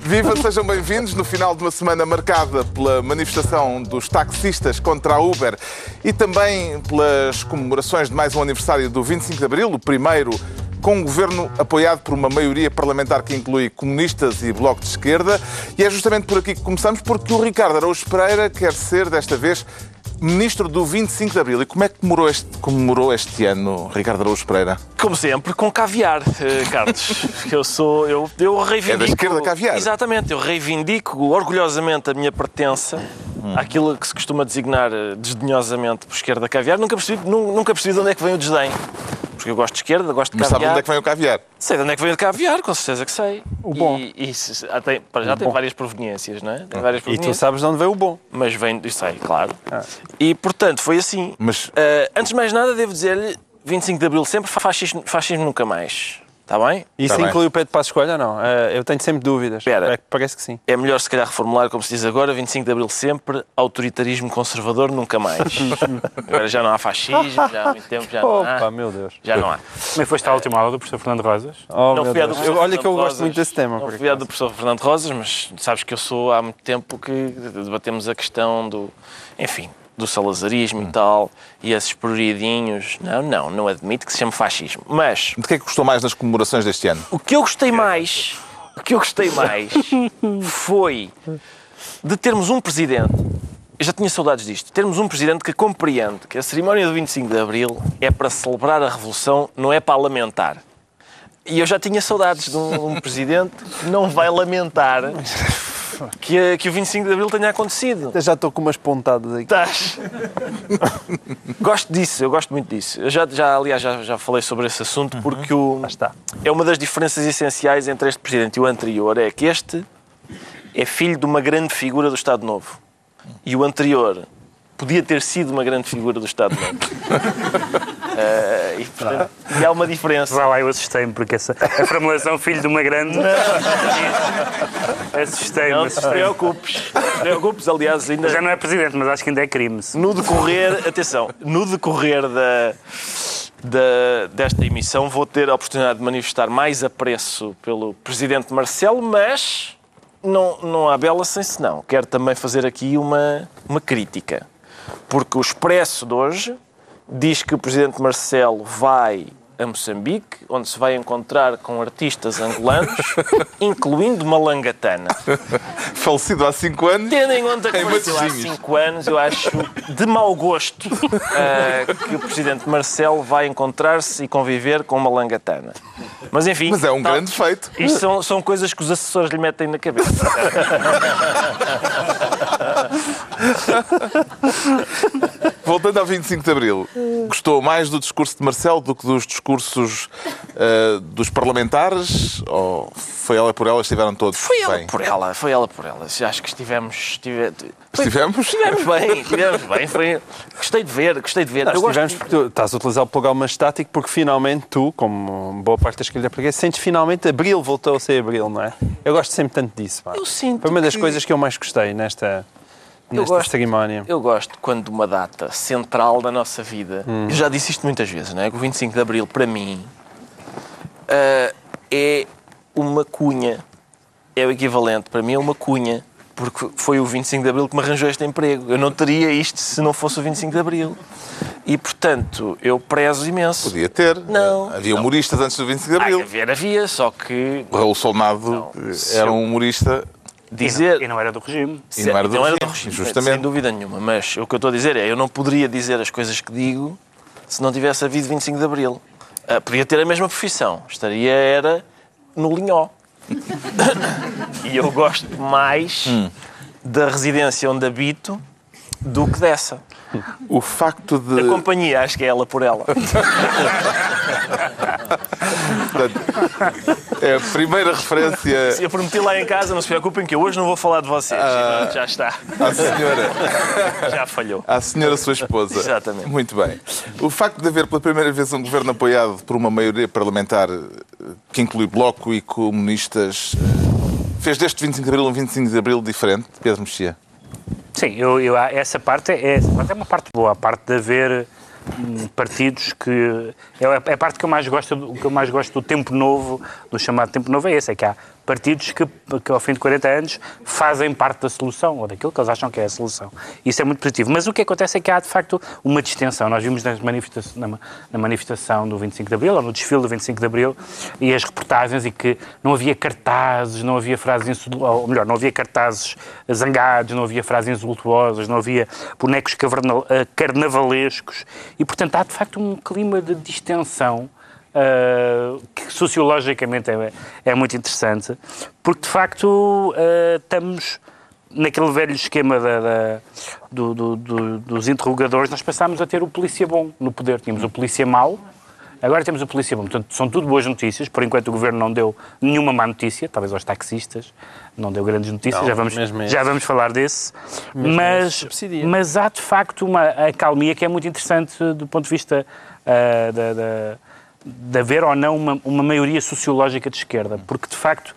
Viva, sejam bem-vindos no final de uma semana marcada pela manifestação dos taxistas contra a Uber e também pelas comemorações de mais um aniversário do 25 de Abril, o primeiro com um governo apoiado por uma maioria parlamentar que inclui comunistas e bloco de esquerda. E é justamente por aqui que começamos, porque o Ricardo Araújo Pereira quer ser, desta vez, Ministro do 25 de Abril. E como é que comemorou este, comemorou este ano, Ricardo Araújo Pereira? Como sempre, com caviar, eh, Carlos. eu sou. Eu, eu reivindico. É da esquerda caviar. Exatamente, eu reivindico orgulhosamente a minha pertença Hum. àquilo que se costuma designar eh, desdenhosamente por esquerda caviar. Nunca percebi, nu- nunca percebi de onde é que vem o desdém. Porque eu gosto de esquerda, gosto de Mas sabe caviar. onde é que vem o caviar? Sei de onde é que vem o caviar, com certeza que sei. O bom. E, e se- ah, tem, para já tem várias proveniências, não é? Tem várias E tu proveniências. sabes de onde veio o bom. Mas vem, isso sei, claro. E portanto, foi assim. Mas- Ah, antes de mais nada, devo dizer-lhe: 25 de Abril sempre, fascismo, fascismo nunca mais. Está bem? Isso Tá bem. inclui o Pedro Passos Coelho ou não? Eh, eu tenho sempre dúvidas. Espera. É que parece que sim. É melhor se calhar reformular, como se diz agora, 25 de Abril sempre, autoritarismo conservador nunca mais. agora já não há fascismo, já há muito tempo já não Opa, há. meu Deus. Já não há. Também foste à última aula do professor Fernando Rosas. Oh, Não meu fui Eu- olha que eu gosto Rosas, muito desse tema. Não fui à do professor Fernando Rosas, mas sabes que eu sou há muito tempo que debatemos a questão do, enfim, do salazarismo Hum. e tal, e esses prioridinhos. Não, não, não admito que se chame fascismo. Mas De que é que gostou mais nas comemorações deste ano? o que eu gostei mais, o que eu gostei mais foi de termos um presidente. Eu já tinha saudades disto. Termos um presidente que compreende que a cerimónia do 25 de Abril é para celebrar a Revolução, não é para lamentar. E eu já tinha saudades de um, um presidente que não vai lamentar que, a- que o 25 de Abril tenha acontecido. Eu já estou com umas pontadas aqui. Estás? gosto disso, eu gosto muito disso. Eu já, já aliás, já, já falei sobre esse assunto porque o, está. é uma das diferenças essenciais entre este presidente e o anterior. É que este é filho de uma grande figura do Estado Novo. E o anterior podia ter sido uma grande figura do Estado Novo. Eh, e, portanto, e há uma diferença. Vá lá, eu assustei-me, porque essa, a formulação filho de uma grande. assustei-me, Não te assustei-me. preocupes. Preocupes, aliás, ainda Já não é presidente, mas acho que ainda é crime. no decorrer, atenção, no decorrer da, da- desta emissão vou ter a oportunidade de manifestar mais apreço pelo Presidente Marcelo, mas não, não há bela sem senão. Quero também fazer aqui uma, uma crítica. Porque o Expresso de hoje diz que o Presidente Marcelo vai a Moçambique, onde se vai encontrar com artistas angolanos, incluindo Malangatana. Falecido há 5 anos. Tendo em conta que faleceu há Matosinhos. 5 anos, eu acho de mau gosto eh, que o Presidente Marcelo vai encontrar-se e conviver com uma langatana. Mas enfim. Mas é um tal- grande feito. Isto são, são coisas que os assessores lhe metem na cabeça. Voltando ao 25 de Abril, gostou mais do discurso de Marcelo do que dos discursos eh, dos parlamentares? Ou foi ela por ela, estiveram todos Foi ela bem? por ela, foi ela por ela. Acho que estivemos. Estive... Estivemos? Estivemos bem, estivemos bem. Foi... Gostei de ver, gostei de ver. Nós Eu gosto- porque tu estás a utilizar o plural mais estático porque finalmente tu, como boa parte da esquerda portuguesa, sentes finalmente Abril voltou a ser Abril, não é? Eu gosto sempre tanto disso. pá. Eu sinto Foi uma das que- coisas que eu mais gostei nesta, Eu gosto. cerimónia. Eu gosto quando uma data central da nossa vida, eu já disse isto muitas vezes, não é? Que o 25 de Abril, para mim, ah, é uma cunha. É o equivalente, para mim, é uma cunha. Porque foi o 25 de Abril que me arranjou este emprego. Eu não teria isto se não fosse o 25 de Abril. E, portanto, eu prezo imenso. Podia ter. Não, Havia não. humoristas antes do 25 de Abril. haver havia, só que O Raul Solnado Não, era um humorista. Dizer... E não era do regime. E não era do regime, regime, justamente. Sem dúvida nenhuma. Mas o que eu estou a dizer é, eu não poderia dizer as coisas que digo se não tivesse havido 25 de Abril. Ah, podia ter a mesma profissão. Estaria, era, no linhó. e eu gosto mais da residência onde habito do que dessa. O facto de. A companhia, acho que é ela por ela. Portanto, é a primeira referência Eu prometi lá em casa, não se preocupem que eu hoje não vou falar de vocês. Pronto, já está. à senhora. Já falhou. À senhora sua esposa. Exatamente. Muito bem. O facto de haver pela primeira vez um governo apoiado por uma maioria parlamentar eh, que inclui Bloco e comunistas eh, fez deste 25 de Abril um 25 de Abril diferente, Pedro Mexia? Sim, eu, eu- essa, parte é, essa parte é uma parte boa, a parte de haver partidos que é a- é a parte que eu mais gosto que eu mais gosto do tempo novo, do chamado tempo novo é esse, é que há partidos que, que, ao fim de 40 anos, fazem parte da solução, ou daquilo que eles acham que é a solução. Isso é muito positivo. Mas o que acontece é que há, de facto, uma distensão. Nós vimos nas na, na manifestação do 25 de Abril, ou no desfile do 25 de Abril, e as reportagens, e que não havia cartazes, não havia frases, ou melhor, não havia cartazes zangados, não havia frases insultuosas, não havia bonecos eh, carnavalescos, e, portanto, há, de facto, um clima de distensão uh, que sociologicamente é, é, muito interessante, porque de facto uh, estamos naquele velho esquema da, da, do, do, do, dos interrogadores, nós passámos a ter o polícia bom no poder. Tínhamos o polícia mau, agora temos o polícia bom. Portanto, são tudo boas notícias. Por enquanto, o governo não deu nenhuma má notícia, talvez aos taxistas, não deu grandes notícias, não, já, vamos, já vamos falar desse. mas, mas há de facto uma acalmia que é muito interessante do ponto de vista uh, da, da de haver ou não uma, uma maioria sociológica de esquerda, porque de facto,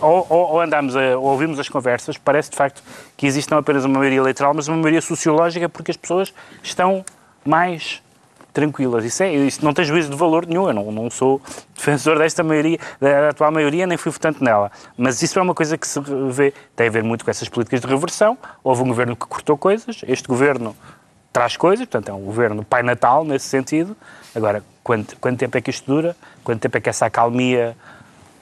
ou, ou, andamos a, ou ouvimos as conversas, parece de facto que existe não apenas uma maioria eleitoral, mas uma maioria sociológica, porque as pessoas estão mais tranquilas. Isso, é, isso não tem juízo de valor nenhum. Eu não, não sou defensor desta maioria, da atual maioria, nem fui votante nela. Mas isso é uma coisa que se vê, tem a ver muito com essas políticas de reversão. Houve um governo que cortou coisas, este governo traz coisas, portanto é um governo pai natal nesse sentido. Agora, quanto, quanto tempo é que isto dura? Quanto tempo é que essa acalmia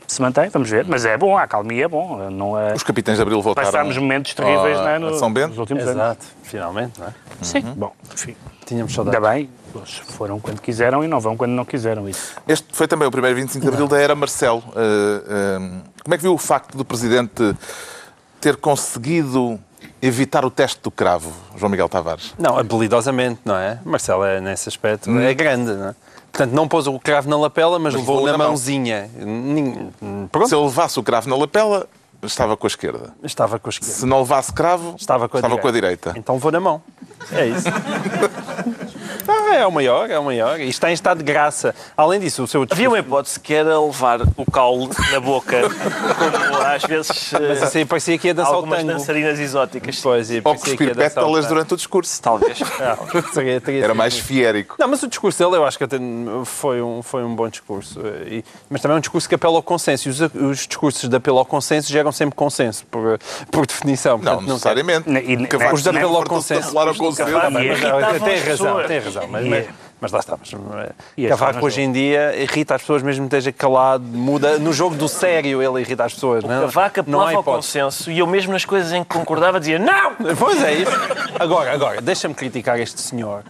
se mantém? Vamos ver. Mas é bom, a acalmia é bom. Não é... Os capitães de Abril voltaram Passámos momentos terríveis não é, no, São Bento? nos últimos Exato, anos. finalmente, não é? Sim, uhum. bom, enfim. Tínhamos saudades. Ainda bem, eles foram quando quiseram e não vão quando não quiseram. Isso. Este foi também o primeiro 25 de Abril da era Marcelo. Uh, uh, como é que viu o facto do Presidente ter conseguido evitar o teste do cravo, João Miguel Tavares? Não, habilidosamente, não é? Marcelo, é, nesse aspecto, hum. é grande, não é? Portanto, não pôs o cravo na lapela, mas, mas levou na, mãozinha. Pronto. Se ele levasse o cravo na lapela, estava com a esquerda. Estava com a esquerda. Se não levasse cravo, estava com a, estava direita. Com a direita. Então vou na mão. É isso. Ah, é o maior, é o maior. E está em estado de graça. Além disso, o seu discurso... Havia uma hipótese que era levar o caule na boca, como às vezes. Mas assim parecia que ia dançar algumas o tango. dançarinas exóticas. Pois, Ou cuspir pétalas durante o discurso. Talvez. Não, era mais fiérico. Não, mas o discurso dele eu acho que até foi um, foi um bom discurso. E, mas também é um discurso que apela ao consenso. E os, os discursos de apelo ao consenso geram sempre consenso, por, por definição. Portanto, não, necessariamente. Não, e, os de apelo ao consenso. Tem razão, tem razão. Mas, mas, mas lá está. Mas, Cavaco hoje em dia irrita as pessoas, mesmo que esteja calado, muda. No jogo do sério ele irrita as pessoas. O não, Cavaco apelava ao consenso e eu mesmo nas coisas em que concordava dizia não! Pois é isso. Agora, agora deixa-me criticar este senhor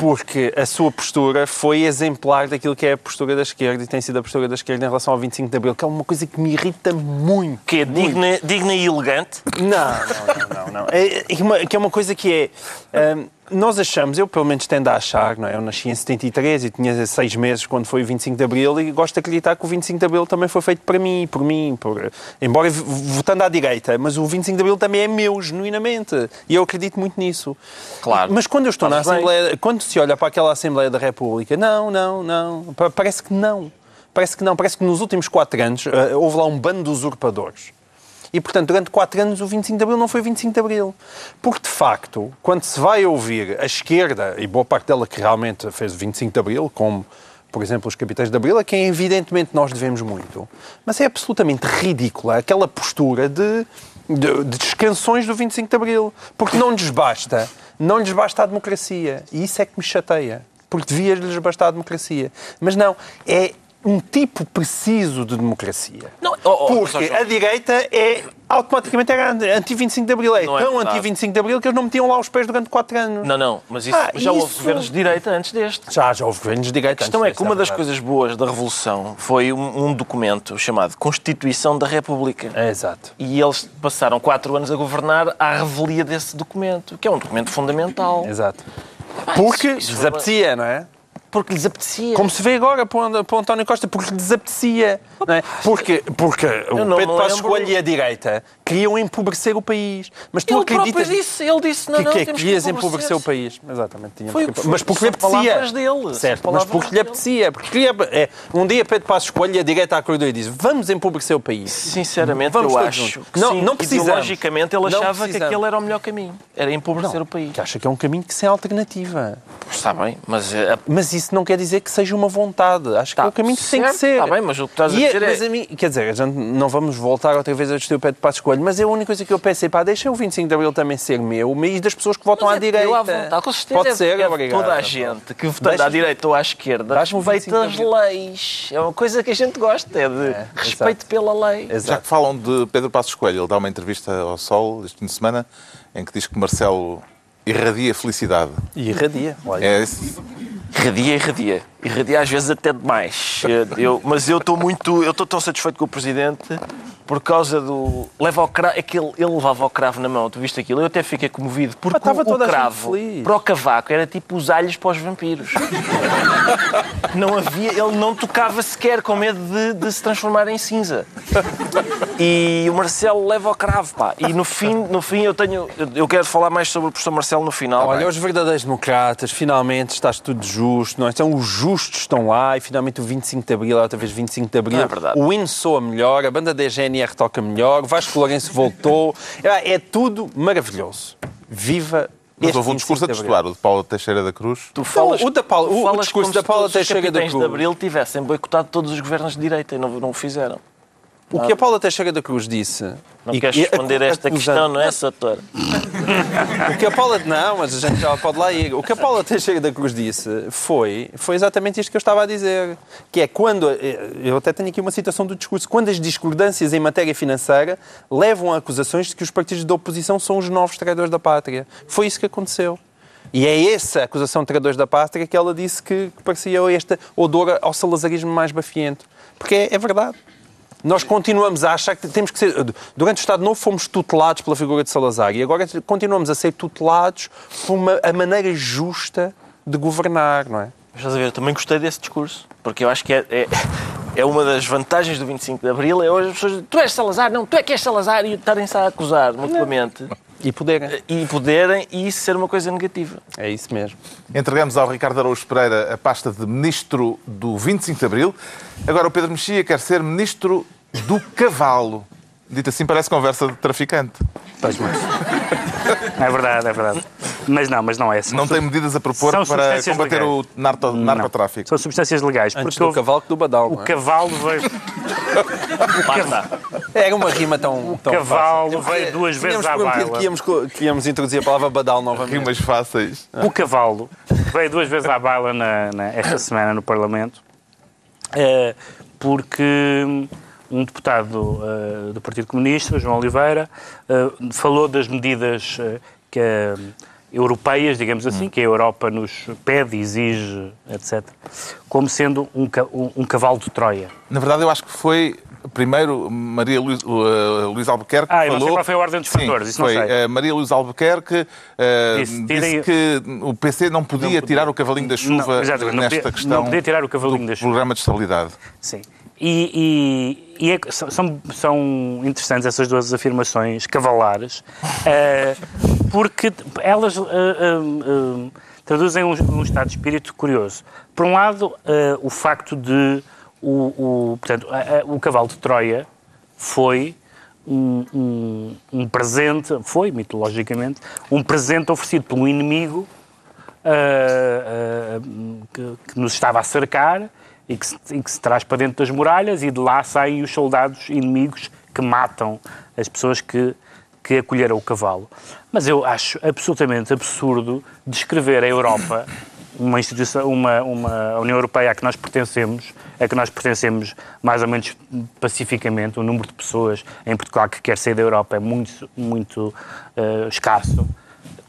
porque a sua postura foi exemplar daquilo que é a postura da esquerda e tem sido a postura da esquerda em relação ao 25 de Abril, que é uma coisa que me irrita muito. Que é digna, digna e elegante? Não, não, não. não, não. É, é que é uma coisa que é... Um, nós achamos, eu pelo menos tendo a achar, não é? eu nasci em 73 e tinha seis meses quando foi o 25 de Abril e gosto de acreditar que o 25 de Abril também foi feito para mim, por mim, por... embora votando à direita, mas o 25 de Abril também é meu, genuinamente, e eu acredito muito nisso. Claro. Mas quando eu estou na Assembleia, quando se olha para aquela Assembleia da República, não, não, não, parece que não. Parece que não, parece que nos últimos quatro anos uh, houve lá um bando de usurpadores e, portanto, durante quatro anos o 25 de Abril não foi 25 de Abril. Porque, de facto, quando se vai ouvir a esquerda, e boa parte dela que realmente fez o 25 de Abril, como, por exemplo, os capitães de Abril, a quem evidentemente nós devemos muito, mas é absolutamente ridícula aquela postura de, de, de descansões do 25 de Abril. Porque não lhes basta, não lhes basta a democracia. E isso é que me chateia porque devia-lhes bastar a democracia. Mas não, é um tipo preciso de democracia. Não, oh, oh, Porque a direita é automaticamente era anti-25 de Abril. É não é tão é anti-25 de Abril que eles não metiam lá os pés durante 4 anos. Não, não, mas isso, ah, já isso... houve governos de direita antes deste. Já, já houve governos de direita A questão é que uma é das coisas boas da Revolução foi um, um, documento chamado Constituição da República. É, exato. E eles passaram 4 anos a governar à revelia desse documento, que é um documento fundamental. Exato. Porque ah, isso desapetecia, não é? Porque lhes apetecia. Como se vê agora para o António Costa, porque lhes apetecia. É? Porque, porque o Pedro Passos Coelho e a direita queriam empobrecer o país. Mas tu ele acreditas... disse, ele disse, não, que, não, que, temos querias que empobrecer o país. Exatamente. Tínhamos foi, que... Mas porque lhe apetecia. Dele, certo, mas porque lhe apetecia. Porque queria... é, um dia Pedro Passos Coelho e a direita acordou e disse vamos empobrecer o país. Sinceramente, vamos eu acho que não, sim, não ideologicamente ele achava que aquele era o melhor caminho. Era empobrecer o país. Que acha que é um caminho que sem alternativa. Está bem, mas... Eh, mas isso não quer dizer que seja uma vontade. Acho que é o caminho que tem que certo, ser. tá bem, mas o que estás a E dizer é- mas a mim, quer dizer, a gente não vamos voltar outra vez a discutir o pé de passo escolho, mas é a única coisa que eu pensei, pá, deixa o 25 de Abril também ser meu, e das pessoas que votam Mas à é direita. Eu à vontade, com certeza. Pode é- ser, é obrigado. Toda a gente que votando à direita ou à esquerda Dás-me o 25 respeita as leis. É uma coisa que a gente gosta, é de É, respeito exato. pela lei. Já Exato. que falam de Pedro Passos Coelho, ele dá uma entrevista ao Sol este fim de semana em que diz que Marcelo irradia felicidade. E irradia. Olha. É? Irradia, irradia. Irradia às vezes até demais. Eu- eu- mas eu estou muito. Eu estou tão satisfeito com o Presidente por causa do. Leva ao cravo. É que ele, ele levava o cravo na mão. Tu viste aquilo? Eu até fiquei comovido. Porque estava o, toda o a gente cravo feliz. para o cavaco era tipo os alhos para os vampiros. não havia. Ele não tocava sequer com medo de, de se transformar em cinza. E o Marcelo leva ao cravo, pá. E no fim, no fim eu tenho. eu- quero falar mais sobre o professor Marcelo no final. Olha, os verdadeiros democratas, finalmente está tudo justo, não é? Então, os justos estão lá e finalmente o 25 de Abril, outra vez 25 de Abril, Não é verdade. o hino soa melhor, a banda da GNR toca melhor, o Vasco Lourenço voltou, é, é tudo maravilhoso. Viva Mas houve um discurso a 25 de Abril. testuar, o de Paulo Teixeira da Cruz. Tu falas, o da Paula- o- o discurso como da Paula Teixeira da Cruz. de Abril tivessem boicotado todos os governos de direita e não, não o fizeram. O que a Paula Teixeira da Cruz disse... Não e- queres responder a esta acusando- questão, não é, Sator? O que a Paula... Não, mas a gente já pode lá ir. O que a Paula Teixeira da Cruz disse foi, foi exatamente isto que eu estava a dizer. Que é quando... Eu até tenho aqui uma citação do discurso. Quando as discordâncias em matéria financeira levam a acusações de que os partidos da oposição são os novos traidores da pátria. Foi isso que aconteceu. E é essa acusação de traidores da pátria que ela disse que, que parecia esta odor ao salazarismo mais bafiento. Porque é, é verdade. Nós continuamos a achar que temos que ser. Durante o Estado Novo fomos tutelados pela figura de Salazar e agora continuamos a ser tutelados por uma, a maneira justa de governar, não é? Estás a ver, eu também gostei desse discurso, porque eu acho que é, é, é uma das vantagens do 25 de Abril, é hoje as pessoas tu és Salazar, não, tu é que és Salazar, e estarem-se a acusar mutuamente E poderem. e poderem, e isso ser uma coisa negativa. É isso mesmo. Entregamos ao Ricardo Araújo Pereira a pasta de Ministro do 25 de Abril. Agora o Pedro Mexia quer ser Ministro do Cavalo. Dito assim, parece conversa de traficante. Pois, mas... É verdade, é verdade. Mas não, mas não é. São Não tem medidas a propor São para combater legais. o narcotráfico. São substâncias legais. Antes porque do cavalo que do badal. o é? cavalo veio. Era uma rima tão. tão cavalo fácil. veio duas vezes à baila. que íamos, que íamos introduzir a palavra badal novamente. Rimas fáceis. O cavalo veio duas vezes à baila na, na- esta semana no Parlamento eh, porque um deputado eh, do Partido Comunista, João Oliveira, eh, falou das medidas eh, que, europeias, digamos assim, que a Europa nos pede, exige, etc., como sendo um, um- cavalo de Troia. Na verdade, eu acho que foi primeiro Maria Luís, uh, Albuquerque Ah, eu não sei falou... qual foi a ordem dos Sim, fatores, isso não foi. sei. Uh, Maria Luís Albuquerque uh, Disse, disse, que o PC não podia, Não podia. tirar o cavalinho da chuva Não, exatamente, não nesta podia- questão não podia tirar o cavalinho do da chuva. programa de estabilidade. Sim. E, e- e é- são- são, interessantes essas duas afirmações cavalares, eh, porque elas eh, eh, traduzem um, um estado de espírito curioso. Por um lado, o facto de o, o, portanto, a- a- o cavalo de Troia foi um, um- um presente, foi mitologicamente, um presente oferecido pelo inimigo ah, ah, que, que nos estava a cercar e que, se, e que se traz para dentro das muralhas e de lá saem os soldados inimigos que matam as pessoas que, que acolheram o cavalo. Mas eu acho absolutamente absurdo descrever a Europa, uma instituição, uma, uma União Europeia a que nós pertencemos, a que nós pertencemos mais ou menos pacificamente, o número de pessoas em Portugal que quer sair da Europa é muito, muito ah, escasso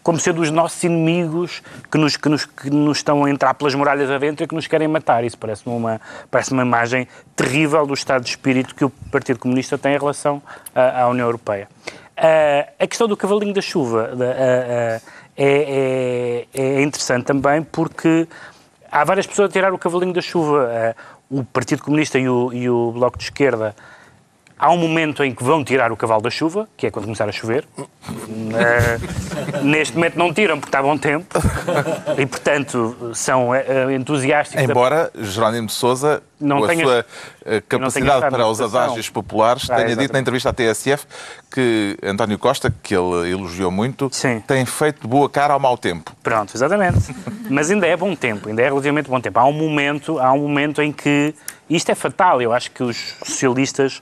como sendo os nossos inimigos que nos, que, nos, que nos estão a entrar pelas muralhas adentro e que nos querem matar. Isso parece-me uma, parece uma imagem terrível do estado de espírito que o Partido Comunista tem em relação à, à União Europeia. Ah, a questão do cavalinho da chuva da- ah, ah, é, é- é interessante também porque há várias pessoas a tirar o cavalinho da chuva. O Partido Comunista e o, e o Bloco de Esquerda Há um momento em que vão tirar o cavalo da chuva, que é quando começar a chover. Eh, neste momento não tiram porque está bom tempo. E, portanto, são eh, entusiásticos. da- Embora Jerónimo de Sousa, Não com a tenha- sua eh, capacidade para os adágios populares, Ah, tenha dito na entrevista à TSF que António Costa, que ele elogiou muito, Sim. tem feito boa cara ao mau tempo. Pronto, exatamente. Mas ainda é bom tempo, ainda é relativamente bom tempo. Há um momento, há um momento em que isto é fatal. Eu acho que os socialistas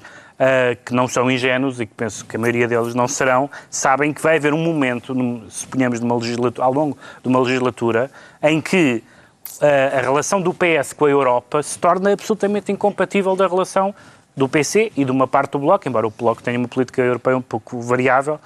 que não são ingênuos e que penso que a maioria deles não serão, sabem que vai haver um momento, num- suponhamos numa legislatura, ao longo de uma legislatura, em que ah, a relação do PS com a Europa se torna absolutamente incompatível da relação do PC e de uma parte do Bloco, embora o Bloco tenha uma política europeia um pouco variável,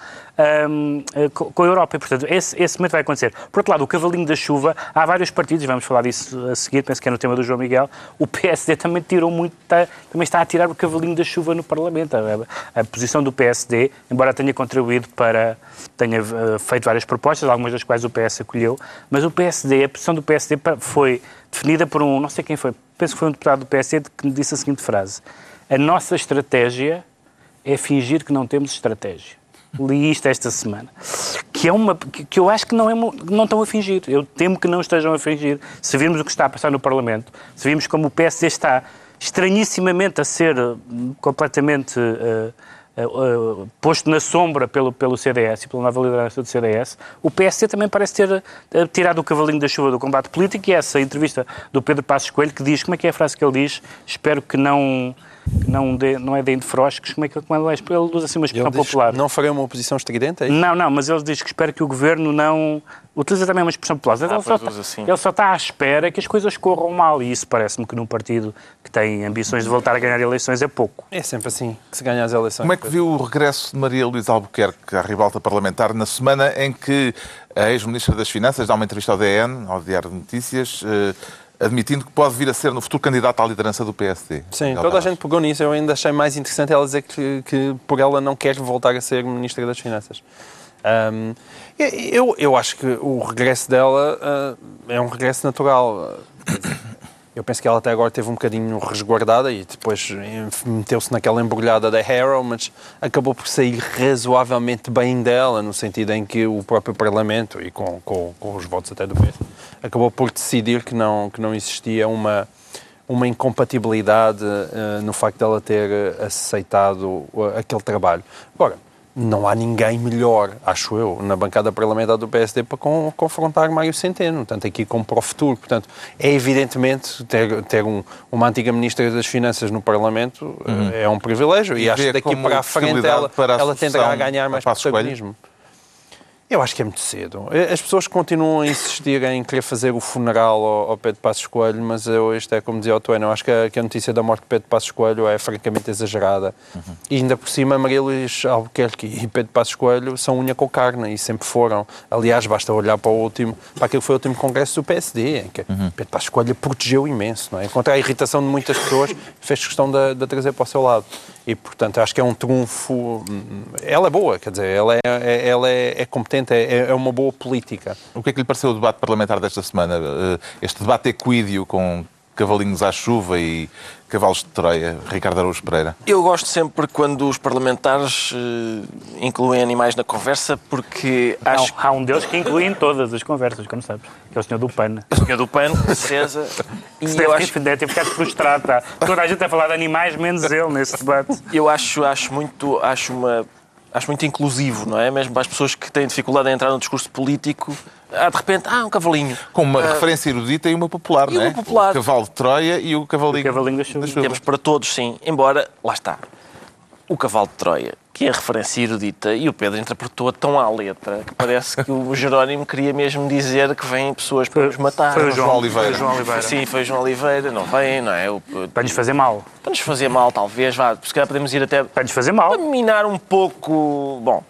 hum, eh, co- com a Europa. E, portanto, esse, esse momento vai acontecer. Por outro lado, o cavalinho da chuva, há vários partidos, vamos falar disso a seguir, penso que é no tema do João Miguel, o PSD também tirou muito, está- também está a tirar o cavalinho da chuva no Parlamento. A, a posição do PSD, embora tenha contribuído para, tenha eh, feito várias propostas, algumas das quais o PS acolheu, mas o PSD, a posição do PSD foi definida por um, não sei quem foi, penso que foi um deputado do PSD que me disse a seguinte frase: A nossa estratégia é fingir que não temos estratégia. Li isto esta semana. Que, é uma, que, eu acho que não, é, não estão a fingir. Eu temo que não estejam a fingir. Se virmos o que está a passar no Parlamento, se virmos como o PSD está estranhissimamente a ser hum, completamente eh, eh, eh, posto na sombra pelo, pelo CDS e pela nova liderança do CDS, o PSD também parece ter eh, tirado o cavalinho da chuva do combate político e essa entrevista do Pedro Passos Coelho que diz, como é que é a frase que ele diz? Espero que não... que Não, dê, não é de frosques, como é que ele é? Ele usa assim uma Ele expressão diz, popular. não farei uma oposição estridente, é isso? Não, não, mas ele diz que espera que o governo não. Utiliza também uma expressão popular. ele, só está, usa, sim. ele só está à espera que as coisas corram mal. E isso parece-me que num partido que tem ambições de voltar a ganhar eleições é pouco. É sempre assim que se ganha as eleições. Como é que viu o regresso de Maria Luísa Albuquerque à ribalta parlamentar na semana em que a ex-ministra das Finanças dá uma entrevista ao DN, ao Diário de Notícias, eh, admitindo que pode vir a ser no futuro candidato à liderança do PSD? Sim, Miguel toda a gente pegou nisso. Eu ainda achei mais interessante ela dizer que, que por ela não quer voltar a ser Ministra das Finanças. Ahm, eu, eu acho que o regresso dela ah, é um regresso natural. Eu penso que ela até agora teve um bocadinho resguardada e depois meteu-se naquela embrulhada da Harrow, mas acabou por sair razoavelmente bem dela, no sentido em que o próprio Parlamento, e com, com, com os votos até do PS, acabou por decidir que não, que não existia uma, uma incompatibilidade eh, no facto dela ter aceitado eh, aquele trabalho. Agora, não há ninguém melhor, acho eu, na bancada parlamentar do PSD para con- confrontar Mário Centeno, tanto aqui como para o futuro. Portanto, é evidentemente ter, ter um- uma antiga Ministra das Finanças no Parlamento eh, é um privilégio e, E acho que daqui para a frente ela, a ela tenderá a sucessão ganhar mais Coelho? Eu acho que é muito cedo. As pessoas continuam a insistir em querer fazer o funeral ao, ao Pedro Passos Coelho, mas eu, isto é como dizia o Tueno, eu acho que a, que a notícia da morte de Pedro Passos Coelho é francamente exagerada. E ainda por cima, Maria Luís Albuquerque e Pedro Passos Coelho são unha com carne e sempre foram. Aliás, basta olhar para o último, para aquele que foi o último congresso do PSD, em que Pedro Passos Coelho protegeu imenso, não é? Contra a irritação de muitas pessoas, fez questão de, de trazer para o seu lado. E, portanto, acho que é um trunfo. hum, Ela é boa, quer dizer, ela é, é- ela é, é competente, é, é uma boa política. O que é que lhe pareceu o debate parlamentar desta semana? Eh, Este debate equídeo com cavalinhos à chuva e cavalos de Troia, Ricardo Araújo Pereira. Eu gosto sempre quando os parlamentares eh, incluem animais na conversa, porque acho Há, um deles que inclui em todas as conversas, como sabes, que é o senhor do PAN. o senhor do PAN, César, e Se eu deve, acho, ter, deve ter ficado frustrado. Tá? Toda a gente a falar de animais, menos ele nesse debate. eu acho, acho muito, acho uma, acho muito inclusivo, não é? Mesmo para as pessoas que têm dificuldade em entrar no discurso político, há de repente, ah, um cavalinho. Com uma referência erudita e uma popular, e não é? uma popular. O cavalo de Troia e o cavalinho, O cavalinho da chuva. Temos para todos, sim. Embora, lá está, o cavalo de Troia, que é a referência erudita, e o Pedro interpretou tão à letra que parece que o Jerónimo queria mesmo dizer que vêm pessoas para nos matar. Foi o João, Oliveira. Foi o João Oliveira. Sim, foi o João Oliveira, não vem, não é? O- Para nos fazer mal. Para nos fazer mal, talvez, vá, se calhar podemos ir até Para nos fazer mal. para minar um pouco. Bom,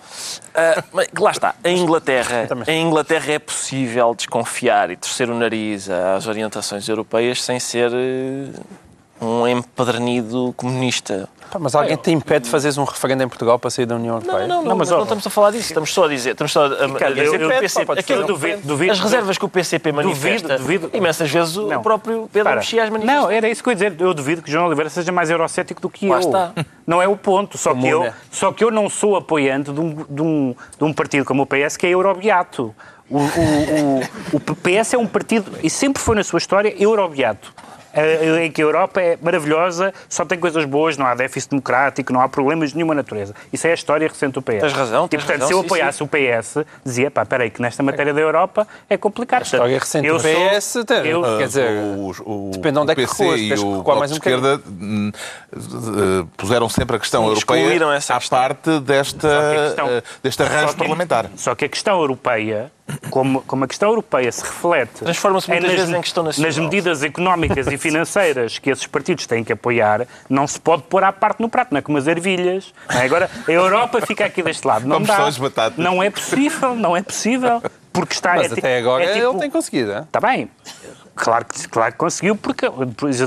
ah, mas lá está. Em Inglaterra, em Inglaterra é possível desconfiar e torcer o nariz às orientações europeias sem ser eh, um empedernido comunista. Pá, Mas alguém te impede de fazeres um referendo em Portugal para sair da União Não, Europeia? não, não, Não, mas, mas não estamos a falar disso. Estamos só a dizer. Estamos só a, a, Ricardo, eu- que o eu- PCP, aquilo- duvido- duvido- as reservas que o PCP manifesta, duvido- imensas vezes Não. o próprio Pedro Para. Mexias manifesta. Não, era isso que eu ia dizer. Eu duvido que João Oliveira seja mais eurocético do que Lá eu. está. Não é o ponto. Só que, eu, só que eu não sou apoiante de um, de um, de um partido como o PS que é eurobeato. O, o, o, o PS é um partido, e sempre foi na sua história, eurobeato. Eh, Em que a Europa é maravilhosa, só tem coisas boas, não há déficit democrático, não há problemas de nenhuma natureza. Isso é a história recente do PS. Tens razão, E, tens portanto, razão, se eu sim, apoiasse o PS, dizia, pá, peraí, que nesta matéria da Europa é complicado. história recente Eu do sou- PS, tem- eu- Quer dizer, o, o, depende de onde é que recuas, e o recuar mais um esquerda hum, eh, puseram sempre a questão Sim, europeia essa à questão. parte desta, a questão- eh, deste arranjo Só que- parlamentar. Só que a questão europeia, como, como a questão europeia se reflete Transforma-se muitas nas, vezes em questão nacional. nas medidas económicas e financeiras que esses partidos têm que apoiar, não se pode pôr à parte no prato, não é como as ervilhas. não é? Agora, a Europa fica aqui deste lado. Não Como dá. são as batatas. Não é possível, não é possível. Porque está, Mas é até agora é tipo- ele tem conseguido. é? Está bem. Claro que, claro que conseguiu, porque,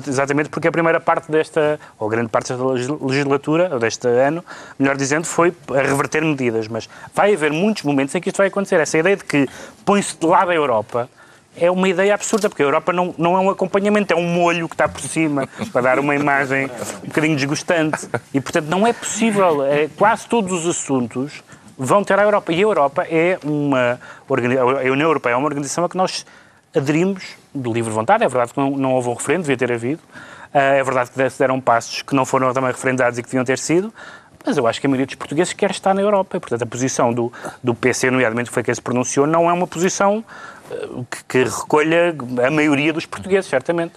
exatamente porque a primeira parte desta, ou grande parte desta legis- legislatura, ou deste ano, melhor dizendo, foi a reverter medidas. Mas vai haver muitos momentos em que isto vai acontecer. Essa ideia de que põe-se de lado a Europa é uma ideia absurda, porque a Europa não, não é um acompanhamento, é um molho que está por cima, para dar uma imagem um bocadinho desgostante. E, portanto, não é possível. É, quase todos os assuntos vão ter a Europa. E a Europa é uma. A União Europeia é uma organização a que nós aderimos de livre vontade. É verdade que não, não houve um referendo, devia ter havido. Ah, É verdade que deram passos que não foram também referendados e que deviam ter sido. Mas eu acho que a maioria dos portugueses quer estar na Europa. E, portanto, a posição do, do PC, nomeadamente, que foi quem se pronunciou, não é uma posição ah, que, que recolha a maioria dos portugueses, certamente.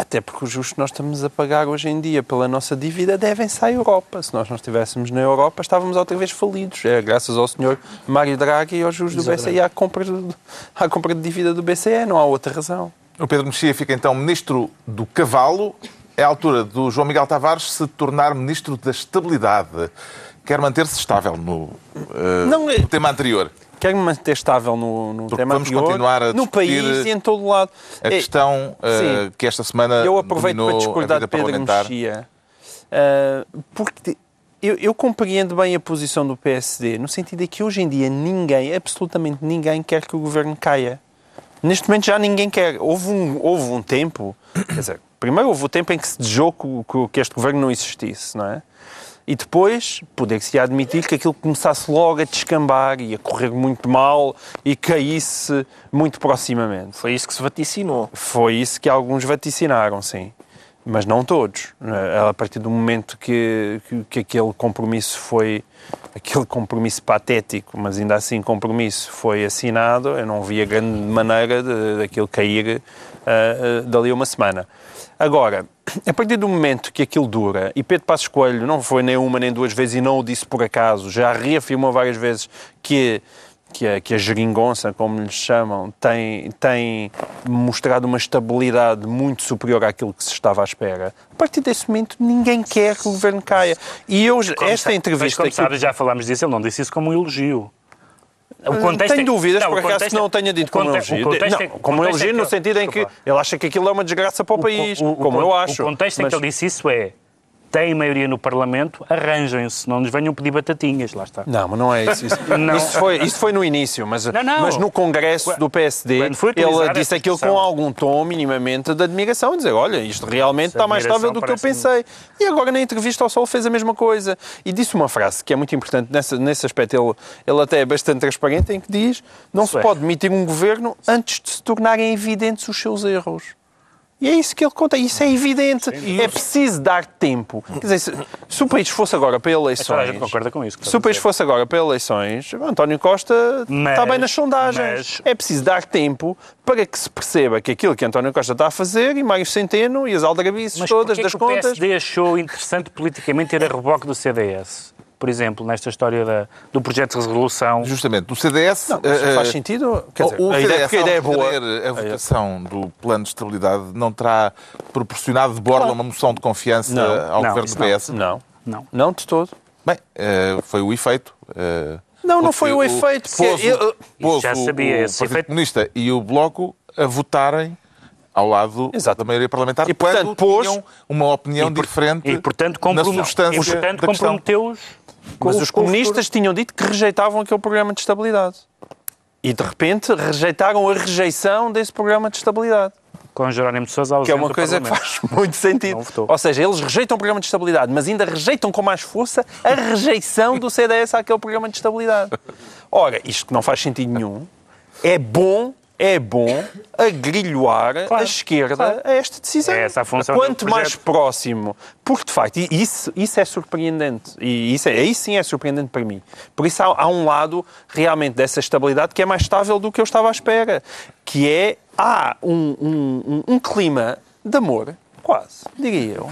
Até porque os justos que nós estamos a pagar hoje em dia pela nossa dívida devem-se à Europa. Se nós não estivéssemos na Europa, estávamos outra vez falidos. É graças ao senhor Mário Draghi e aos justos do BCE à compra, de, à compra de dívida do BCE. Não há outra razão. O Pedro Mexia fica então ministro do cavalo. É a altura do João Miguel Tavares se tornar ministro da estabilidade. Quer manter-se estável no, eh, Não, é- no tema anterior. Quero me manter estável no, no tema vamos anterior, continuar a no país e em todo lado. A É, questão eh, sim. que esta semana Eu aproveito para discordar de Pedro. Mexia, ah, porque eu, eu compreendo bem a posição do PSD, no sentido de que hoje em dia ninguém, absolutamente ninguém, quer que o governo caia. Neste momento já ninguém quer. Houve um, houve um tempo, quer dizer, primeiro houve o tempo em que se desejou que- que este governo não existisse, não é? E depois poder-se admitir que aquilo começasse logo a descambar e a correr muito mal e caísse muito proximamente. Foi isso que se vaticinou. Foi isso que alguns vaticinaram, sim. Mas não todos. Eh, A partir do momento que, que, que aquele compromisso foi. Aquele compromisso patético, mas ainda assim compromisso, foi assinado, eu não via grande maneira de- daquilo cair eh, eh, dali a uma semana. Agora, a partir do momento que aquilo dura, e Pedro Passos Coelho não foi nem uma nem duas vezes e não o disse por acaso, já reafirmou várias vezes que que a, que a geringonça, como lhes chamam, tem, tem mostrado uma estabilidade muito superior àquilo que se estava à espera. A partir desse momento, ninguém quer que o governo caia. E eu, Como esta entrevista Mas, como sabes, já falámos disso, ele não disse isso como um elogio. O contexto Tenho é- dúvidas, Não, por acaso, que não é- tenha dito como elogio. contexto não, é- como contexto é elogio no que- sentido em que desculpa. ele acha que aquilo é uma desgraça para o, país, O- o- como eu acho. O contexto em Mas- que ele disse isso é tem maioria no Parlamento, arranjem-se, não nos venham pedir batatinhas, lá está. Não, mas não é isso. Isso, isso foi, isso foi no início, mas, Não, não. mas no Congresso do PSD ele disse aquilo com algum tom minimamente de admiração, dizer, olha, isto realmente está mais estável do que eu pensei. E agora na entrevista ao Sol fez a mesma coisa. E disse uma frase que é muito importante nessa, nesse aspecto, ele, ele até é bastante transparente, em que diz não Isso se é. pode demitir um governo antes de se tornarem evidentes os seus erros. E é isso que ele conta. Isso é evidente. É preciso dar tempo. Quer dizer, se, se o país fosse agora para Toda a eleições... gente concorda com isso. Se o a país fosse agora para eleições, o António Costa Mas- está bem nas sondagens. mas- É preciso dar tempo para que se perceba que aquilo que António Costa está a fazer, e Mário Centeno, e as aldrabices todas das que o contas... PSD achou interessante politicamente ter a reboque do CDS? Por exemplo, nesta história da- do projeto de resolução. Justamente, o CDS. Não, eh, faz sentido. Quer dizer, o a ideia, CDS, porque a ideia é boa. A votação do plano de estabilidade não terá proporcionado de borla uma moção de confiança Não, ao não, governo do PS? Não, Não. não de todo. Bem, eh, foi o efeito. eh, Não, não foi o efeito, porque pôs o- eu- pôs já o- sabia, o esse Partido efeito- Comunista e o Bloco a votarem ao lado Exato. da maioria parlamentar E, portanto, pôs- uma opinião E, diferente e, portanto, na substância e, portanto comprometeu-os com Mas os comunistas tinham dito que rejeitavam aquele programa de estabilidade. E de repente rejeitaram a rejeição desse programa de estabilidade. Com Jerónimo de Sousa Que é uma coisa que faz muito sentido. Ou seja, eles rejeitam o programa de estabilidade, mas ainda rejeitam com mais força a rejeição do CDS àquele programa de estabilidade. Ora, isto não faz sentido nenhum, é bom, é bom agrilhoar a Claro, esquerda claro. a esta decisão. É essa a função Quanto mais próximo, porque de facto, e isso, isso é surpreendente, e isso, é, aí sim é surpreendente para mim. Por isso há, há um lado realmente dessa estabilidade que é mais estável do que eu estava à espera, que é, há um, um- um- um clima de amor, quase, diria eu.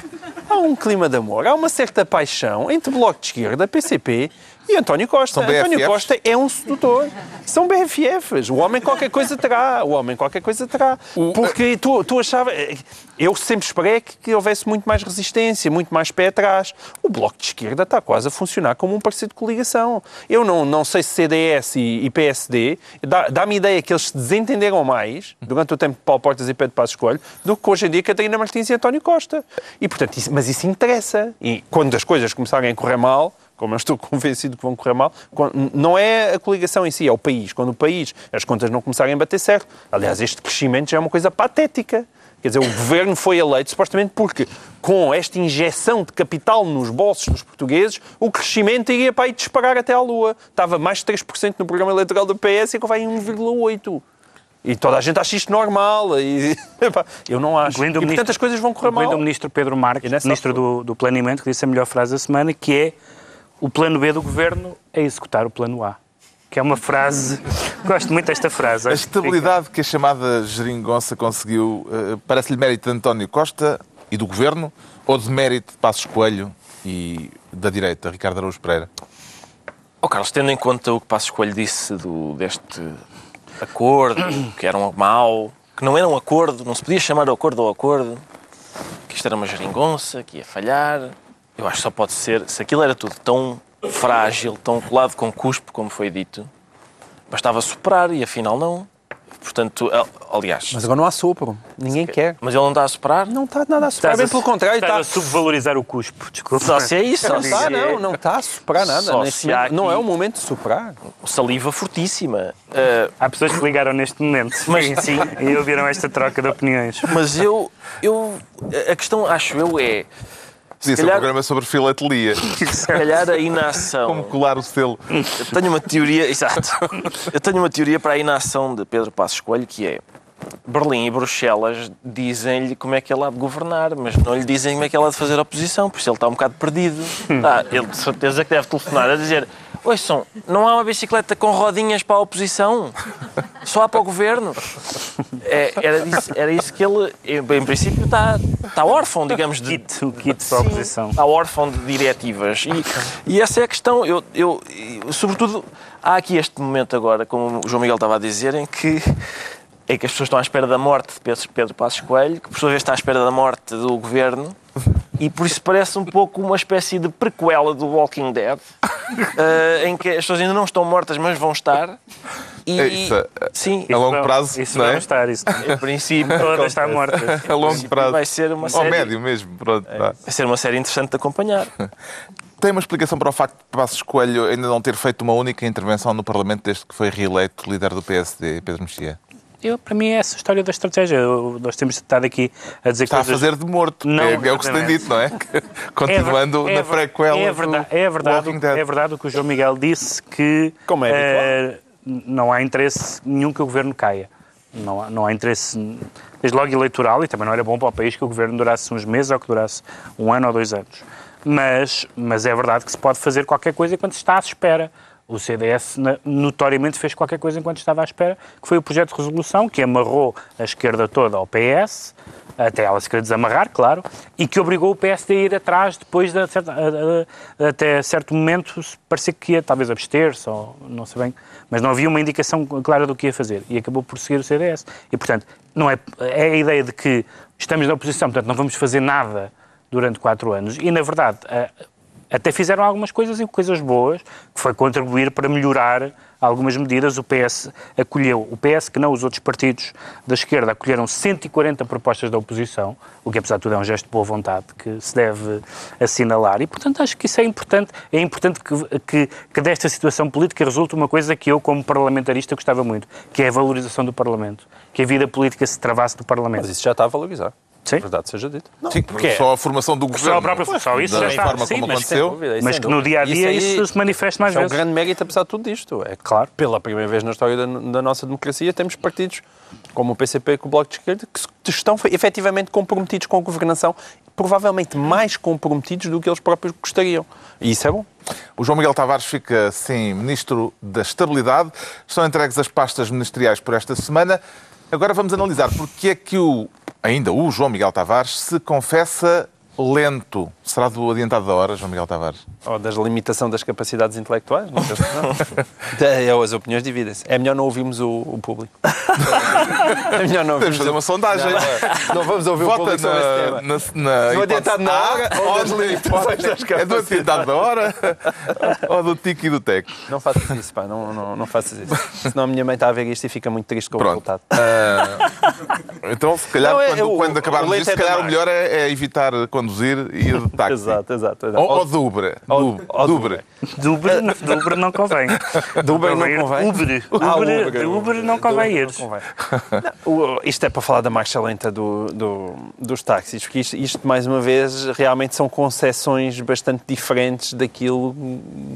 Há um clima de amor, há uma certa paixão entre Bloco de Esquerda, PCP e António Costa. António? Costa é um sedutor. São BFFs. O homem qualquer coisa terá. O homem qualquer coisa terá. Porque tu, tu achava... Eu sempre esperei que, que houvesse muito mais resistência, muito mais pé atrás. O Bloco de Esquerda está quase a funcionar como um parceiro de coligação. Eu não, não sei se CDS e, e PSD... Dá- Dá-me ideia que eles se desentenderam mais durante o tempo de Paulo Portas e Pedro Passos Coelho do que hoje em dia Catarina Martins e António Costa. E, portanto, isso- mas isso interessa. E quando as coisas começarem a correr mal, como eu estou convencido que vão correr mal, não é a coligação em si, é o país. Quando o país, as contas não começarem a bater certo. Aliás, este crescimento já é uma coisa patética. Quer dizer, o governo foi eleito supostamente porque, com esta injeção de capital nos bolsos dos portugueses, o crescimento iria para aí disparar até à lua. Estava mais de 3% no programa eleitoral do PS e agora vai em 1,8%. E toda a gente acha isto normal. E, epá, eu não acho. Incluindo e, portanto, ministro- as coisas vão correr mal. o ministro Pedro Marques, ministro do, do Planeamento, que disse a melhor frase da semana, que é o plano B do governo é executar o plano A. Que é uma frase... Gosto muito desta frase. A Acho que estabilidade que a chamada geringonça conseguiu eh, parece-lhe mérito de António Costa e do Governo ou de mérito de Passos Coelho e da direita, Ricardo Araújo Pereira? Oh, Carlos, tendo em conta o que Passos Coelho disse do, deste acordo, que era um mau, que não era um acordo, não se podia chamar o acordo ao acordo, que isto era uma geringonça, que ia falhar. Eu acho que só pode ser, se aquilo era tudo tão frágil, tão colado com cuspo, como foi dito, bastava superar e afinal não. Portanto, a- aliás, Mas agora não há sopro. Ninguém quer. mas ele não está a superar? Não está nada a soprar. Estás Bem a- pelo contrário, está... a subvalorizar o cuspo, desculpa. Só se é isso, Não só se está, é não. Não está a superar nada. Só neste se há momento. Não é aqui- o momento de superar. saliva fortíssima. Ah, Há pessoas que ligaram neste momento Mas- sim, e ouviram esta troca de opiniões. mas eu, eu. A questão, acho eu, é. Podia ser um calhar- programa sobre filatelia. Se calhar a inação. Como colar o selo. Eu tenho uma teoria, exato. Eu tenho uma teoria para a inação de Pedro Passos Coelho que é Berlim e Bruxelas dizem-lhe como é que ele há de governar, mas não lhe dizem como é que ele há de fazer oposição, por isso ele está um bocado perdido. Ah, ele de certeza que deve telefonar a dizer Ouçam, não há uma bicicleta com rodinhas para a oposição? Só há para o governo? É, era, isso, era isso que ele, em, em princípio, está, está órfão, digamos, de, Kit, o kit para a Sim, oposição. Está órfão de diretivas. E, e essa é a questão. Eu, eu, sobretudo, há aqui este momento agora, como o João Miguel estava a dizer, em que, em que as pessoas estão à espera da morte de Pedro, Pedro Passos Coelho, que por sua vez está à espera da morte do governo, e por isso parece um pouco uma espécie de prequela do Walking Dead, eh, em que as pessoas ainda não estão mortas, mas vão estar. E, É isso, é- sim, a longo prazo, Isso não é? vai estar, isso. em princípio, Toda está morta. A longo prazo. vai ser uma série, médio mesmo. Pronto, vá. vai ser uma série interessante de acompanhar. Tem uma explicação para o facto de Passos Coelho ainda não ter feito uma única intervenção no Parlamento desde que foi reeleito líder do PSD, Pedro Mexia? Eu, para mim, é essa a história da estratégia. Nós temos estado aqui a dizer Está a coisas... fazer de morto. Não, é, é o que se tem dito, não é? Continuando É na é ver- prequela é verdade, é verdade, é verdade o que o João Miguel disse que Como é eh, não há interesse nenhum que o governo caia. Não há, não há interesse, desde logo eleitoral, e também não era bom para o país que o governo durasse uns meses ou que durasse um ano ou dois anos. Mas, mas é verdade que se pode fazer qualquer coisa enquanto se está à espera. O CDS notoriamente fez qualquer coisa enquanto estava à espera, que foi o projeto de resolução que amarrou a esquerda toda ao PS, até ela se querer desamarrar, claro, e que obrigou o PSD a ir atrás depois de até certo momento parecia que ia talvez abster-se, ou não sei bem, mas não havia uma indicação clara do que ia fazer e acabou por seguir o CDS. E portanto, não é, é a ideia de que estamos na oposição, portanto não vamos fazer nada durante quatro anos e na verdade Até fizeram algumas coisas e coisas boas, que foi contribuir para melhorar algumas medidas. O PS acolheu, o PS que não os outros partidos da esquerda acolheram 140 propostas da oposição, o que apesar de tudo é um gesto de boa vontade que se deve assinalar. E portanto acho que isso é importante. É importante que, que, que desta situação política resulte uma coisa que eu, como parlamentarista, gostava muito, que é a valorização do Parlamento. Que a vida política se travasse do Parlamento. Mas isso já está a valorizar. Sim. Verdade seja dita. Sim, porque só a formação do governo. Só a própria isso da já está. forma Sim, como mas aconteceu. dúvida, Mas sem que no dia a dia Isso aí- isso, se manifeste mais Isso é um vezes. grande mérito, apesar de tudo isto. É claro, pela primeira vez na história da, da nossa democracia, temos partidos como o PCP e com o Bloco de Esquerda que estão efetivamente comprometidos com a governação, provavelmente mais comprometidos do que eles próprios gostariam. E isso é bom. O João Miguel Tavares fica, sim, Ministro da Estabilidade. Estão entregues as pastas ministeriais por esta semana. Agora vamos analisar porque é que o, ainda o João Miguel Tavares se confessa lento. Será do adiantado da hora, João Miguel Tavares? Ou da limitação das capacidades intelectuais. Não sei se não. É, As opiniões dividem-se. É melhor não ouvirmos o, o público. É melhor não ouvirmos fazer o- uma sondagem. Não, não vamos ouvir o Vota público esse tema. na, na, na Do adiantado na hipótese hora ou das limitações das É do adiantado da hora ou do tique e do tec? Não faças isso, pá, não, não, não faças isso. Senão a minha mãe está a ver isto e fica muito triste com o Pronto. resultado. Ah, então, se calhar, Não, é- quando, o- quando o acabarmos isto, se é da calhar o melhor é, é evitar conduzir e ir de táxi. Exato, exato. exato. Ou, ou de Uber. Ou- Du- ou de Uber. Do Uber, não- não convém. Do Uber não convém? Uber. Ah, Uber, Uber. não convém ir. Isto é para falar da marcha lenta do, do- dos táxis, porque isto, isto, mais uma vez, realmente são concessões bastante diferentes daquilo,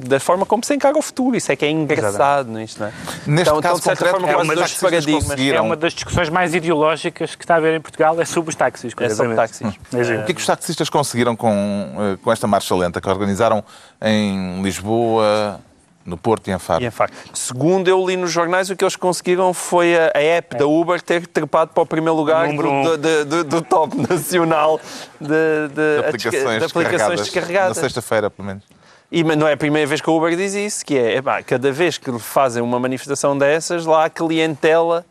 da forma como se encara o futuro. Isso é que é engraçado nisto, não é? Neste Então, caso de certa concreto, forma, é uma das conseguiram. É uma das discussões mais ideológicas que está a haver em Portugal, é sobre os táxis. É sobre táxis. É giro. O que é que os taxistas conseguiram com, eh, com esta marcha lenta que organizaram em Lisboa, no Porto e em Faro? E, em facto, segundo eu li nos jornais, o que eles conseguiram foi a, a app da Uber ter trepado para o primeiro lugar do, um. do- do- do- do top nacional de, de- De aplicações, de aplicações descarregadas. descarregadas. Na sexta-feira, pelo menos. E não é a primeira vez que a Uber diz isso, que é, epá, cada vez que fazem uma manifestação dessas, lá a clientela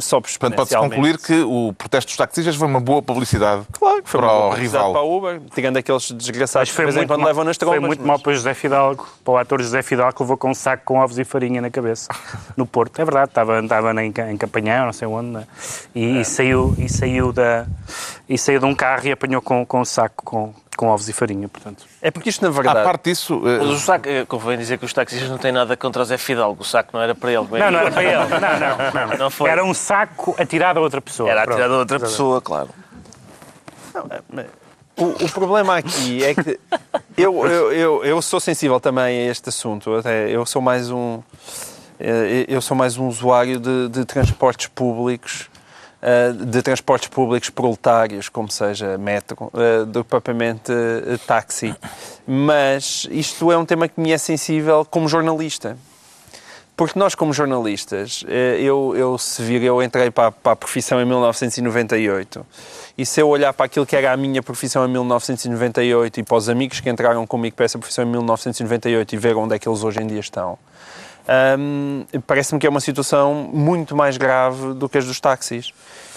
sobe Portanto, pode-se concluir que o protesto dos taxistas foi uma boa publicidade Claro que foi para uma o rival. para a Uber, tirando aqueles desgraçados Mas que foi quando mal, levam nas foi trombas. muito mas- mal para o José Fidalgo, para o ator José Fidalgo, que levou com um saco com ovos e farinha na cabeça, no Porto. É verdade, estava, estava em, em Campanhão, não sei onde, né? e, e saiu, e, saiu da, e saiu de um carro e apanhou com, com um saco com, com ovos e farinha, portanto. É porque isto, na À verdade... parte disso, eh, Mas o saco, eh, convém dizer que os taxistas não têm nada contra o Zé Fidalgo. O saco não era para ele. Não, não era para ele. Não, não, não. Não foi. Era um saco atirado a outra pessoa. Era atirado a outra pessoa, claro. O, o problema aqui é que eu, eu, eu, eu sou sensível também a este assunto. Até eu sou mais um eh, eu sou mais um usuário de, de transportes públicos, eh, de transportes públicos proletários, como seja metro, eh, do que propriamente eh, táxi. Mas isto é um tema que me é sensível como jornalista. Porque nós, como jornalistas, eh, eu, eu se vir, eu entrei para, para a profissão em 1998 e se eu olhar para aquilo que era a minha profissão em 1998 e para os amigos que entraram comigo para essa profissão em 1998 e ver onde é que eles hoje em dia estão, hum, parece-me que é uma situação muito mais grave do que as dos táxis.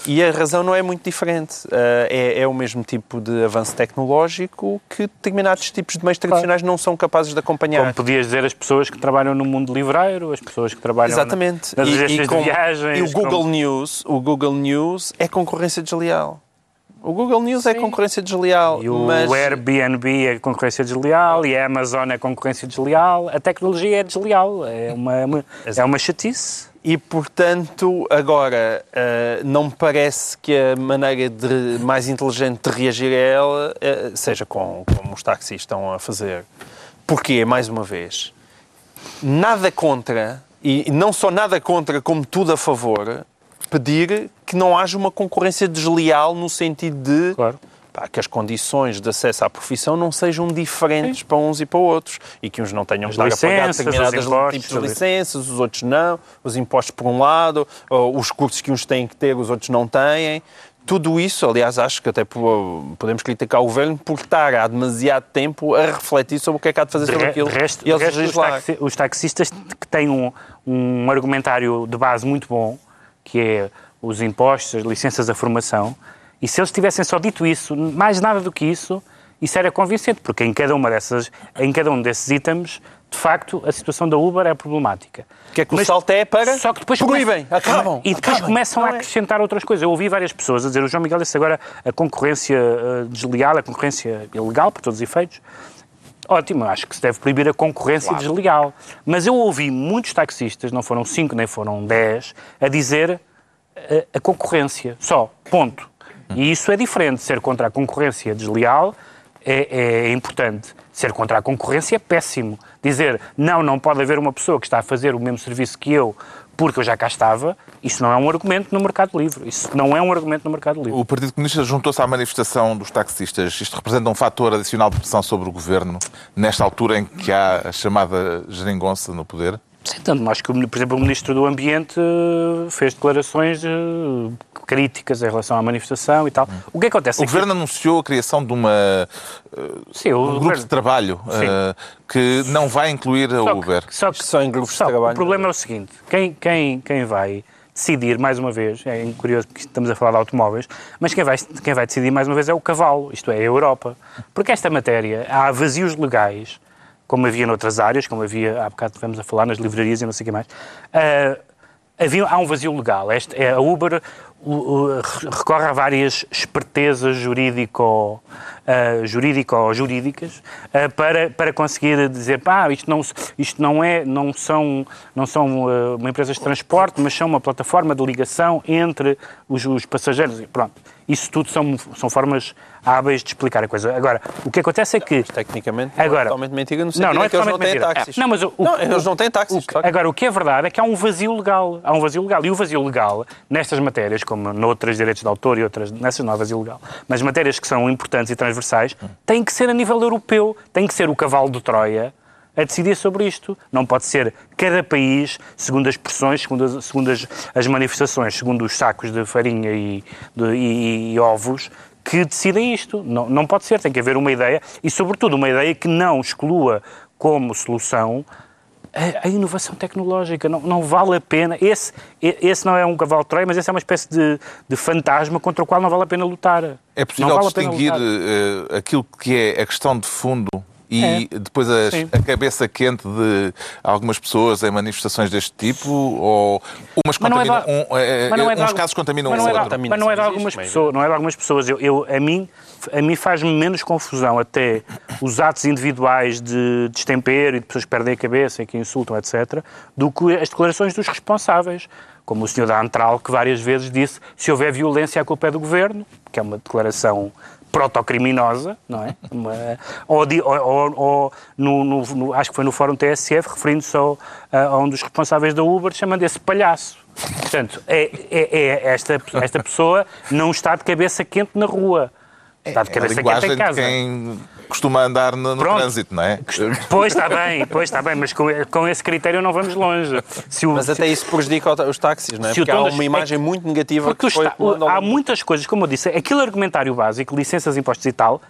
E a razão não é muito diferente. Uh, é, é o mesmo tipo de avanço tecnológico que determinados tipos de meios tradicionais não são capazes de acompanhar. Como podias dizer, as pessoas que trabalham no mundo livreiro, as pessoas que trabalham na- Exatamente. nas E- agências e, com- de viagens. e o Google como- News, o Google News é concorrência desleal. O Google News é concorrência desleal, E o mas Airbnb é concorrência desleal e a Amazon é concorrência desleal. A tecnologia é desleal. É uma, é uma chatice. e portanto agora eh, não me parece que a maneira de, mais inteligente de reagir a ela eh, seja com, como os táxis estão a fazer. Porquê? Mais uma vez, nada contra e não só nada contra, como tudo a favor, pedir que não haja uma concorrência desleal no sentido de Claro. pá, que as condições de acesso à profissão não sejam diferentes para uns e para outros e que uns não tenham As que estar a pagar determinados tipos de licenças, os outros não, os impostos por um lado, os cursos que uns têm que ter, os outros não têm. Tudo isso, aliás, acho que até po- podemos criticar o governo por estar há demasiado tempo a refletir sobre o que é que há de fazer sobre re- aquilo de resto, e eles resto os, taxi- os taxistas que têm um, um argumentário de base muito bom, que é os impostos, as licenças, a formação, e se eles tivessem só dito isso, mais nada do que isso, isso era convincente, porque em cada uma dessas, em cada um desses itens, de facto, a situação da Uber é problemática. O que é que o Mas- salto é para Só que depois proíbem, começa- acabam. E depois acabam. começam a é? acrescentar outras coisas. Eu ouvi várias pessoas a dizer, o João Miguel disse agora a concorrência eh, desleal, a concorrência ilegal, por todos os efeitos. Ótimo, acho que se deve proibir a concorrência desleal. Mas eu ouvi muitos taxistas, não foram cinco nem foram dez, a dizer eh, a concorrência, só, ponto. E isso é diferente. Ser contra a concorrência desleal é, é importante. Ser contra a concorrência é péssimo. Dizer, não, não pode haver uma pessoa que está a fazer o mesmo serviço que eu porque eu já cá estava, isso não é um argumento no mercado livre. Isso não é um argumento no mercado livre. O Partido Comunista juntou-se à manifestação dos taxistas. Isto representa um fator adicional de pressão sobre o governo, nesta altura em que há a chamada geringonça no poder? Sim, tanto mais que, por exemplo, o Ministro do Ambiente eh, fez declarações eh, críticas em relação à manifestação e tal. O que acontece O é que- governo anunciou a criação de uma, Sim, o um grupo governo- de trabalho Sim. eh, que não vai incluir a Só que- Uber. Só que, Só em grupos de só que trabalho. O problema é o seguinte: quem, quem, quem vai decidir, mais uma vez, é curioso porque estamos a falar de automóveis, mas quem vai, quem vai decidir mais uma vez é o cavalo, isto é, a Europa. Porque esta matéria, há vazios legais, como havia noutras áreas, como havia, há bocado estivemos a falar nas livrarias e não sei o que mais. ah, havia, há um vazio legal. Este, é, a Uber o- recorre a várias espertezas jurídico, ah, jurídico-jurídicas ah, para, para conseguir dizer pá, isto não, isto não, é, não são, não são ah, uma empresa de transporte, mas são uma plataforma de ligação entre os, os passageiros. Pronto. Isso tudo são, são formas hábeis de explicar a coisa. Agora, o que acontece é que... Tecnicamente, não é Agora, totalmente mentira, no não, sentido não é que eles não têm mentira. táxis. Não, mas o- o- Não, eles não têm táxis. facto. Agora, o que é verdade é que há um vazio legal. Há um vazio legal. E o vazio legal, nestas matérias, como noutras direitos de autor e outras, nessas não há vazio legal, mas matérias que são importantes e transversais, tem que ser a nível europeu. Tem que ser o cavalo de Troia a decidir sobre isto. Não pode ser cada país, segundo as pressões, segundo as, segundo as, as manifestações, segundo os sacos de farinha e, de- e- e ovos, que decidem isto. Não, não pode ser. Tem que haver uma ideia e, sobretudo, uma ideia que não exclua como solução a, a inovação tecnológica. Não, não vale a pena. Esse, esse não é um cavalo de Troia, mas esse é uma espécie de, de fantasma contra o qual não vale a pena lutar. É possível vale distinguir eh, aquilo que é a questão de fundo e depois as- a cabeça quente de algumas pessoas em manifestações deste tipo? Ou umas é contaminam, da- um, não é uns casos contaminam mas não é? Mas não é de algumas pessoas. Não é de algumas pessoas. Eu, eu- a mim, a mim faz-me menos confusão até os atos individuais de destempero e de pessoas que perdem a cabeça e que insultam, etc., do que as declarações dos responsáveis. Como o senhor da Antral, que várias vezes disse se houver violência, a culpa é do governo, que é uma declaração protocriminosa, não é? Uma- ou, ou- ou- no, no- acho que foi no Fórum TSF, referindo-se a, a um dos responsáveis da Uber, chamando esse palhaço. Portanto, é, é- é esta, esta pessoa não está de cabeça quente na rua. Está de É a cabeça de casa. quem costuma andar no, no trânsito, não é? Pois está bem, pois está bem, mas com, com esse critério não vamos longe. Se o, Mas até isso prejudica os táxis, não é? Porque há uma imagem muito negativa Porque há muitas coisas, como eu disse, aquele argumentário básico, licenças, impostos e tal,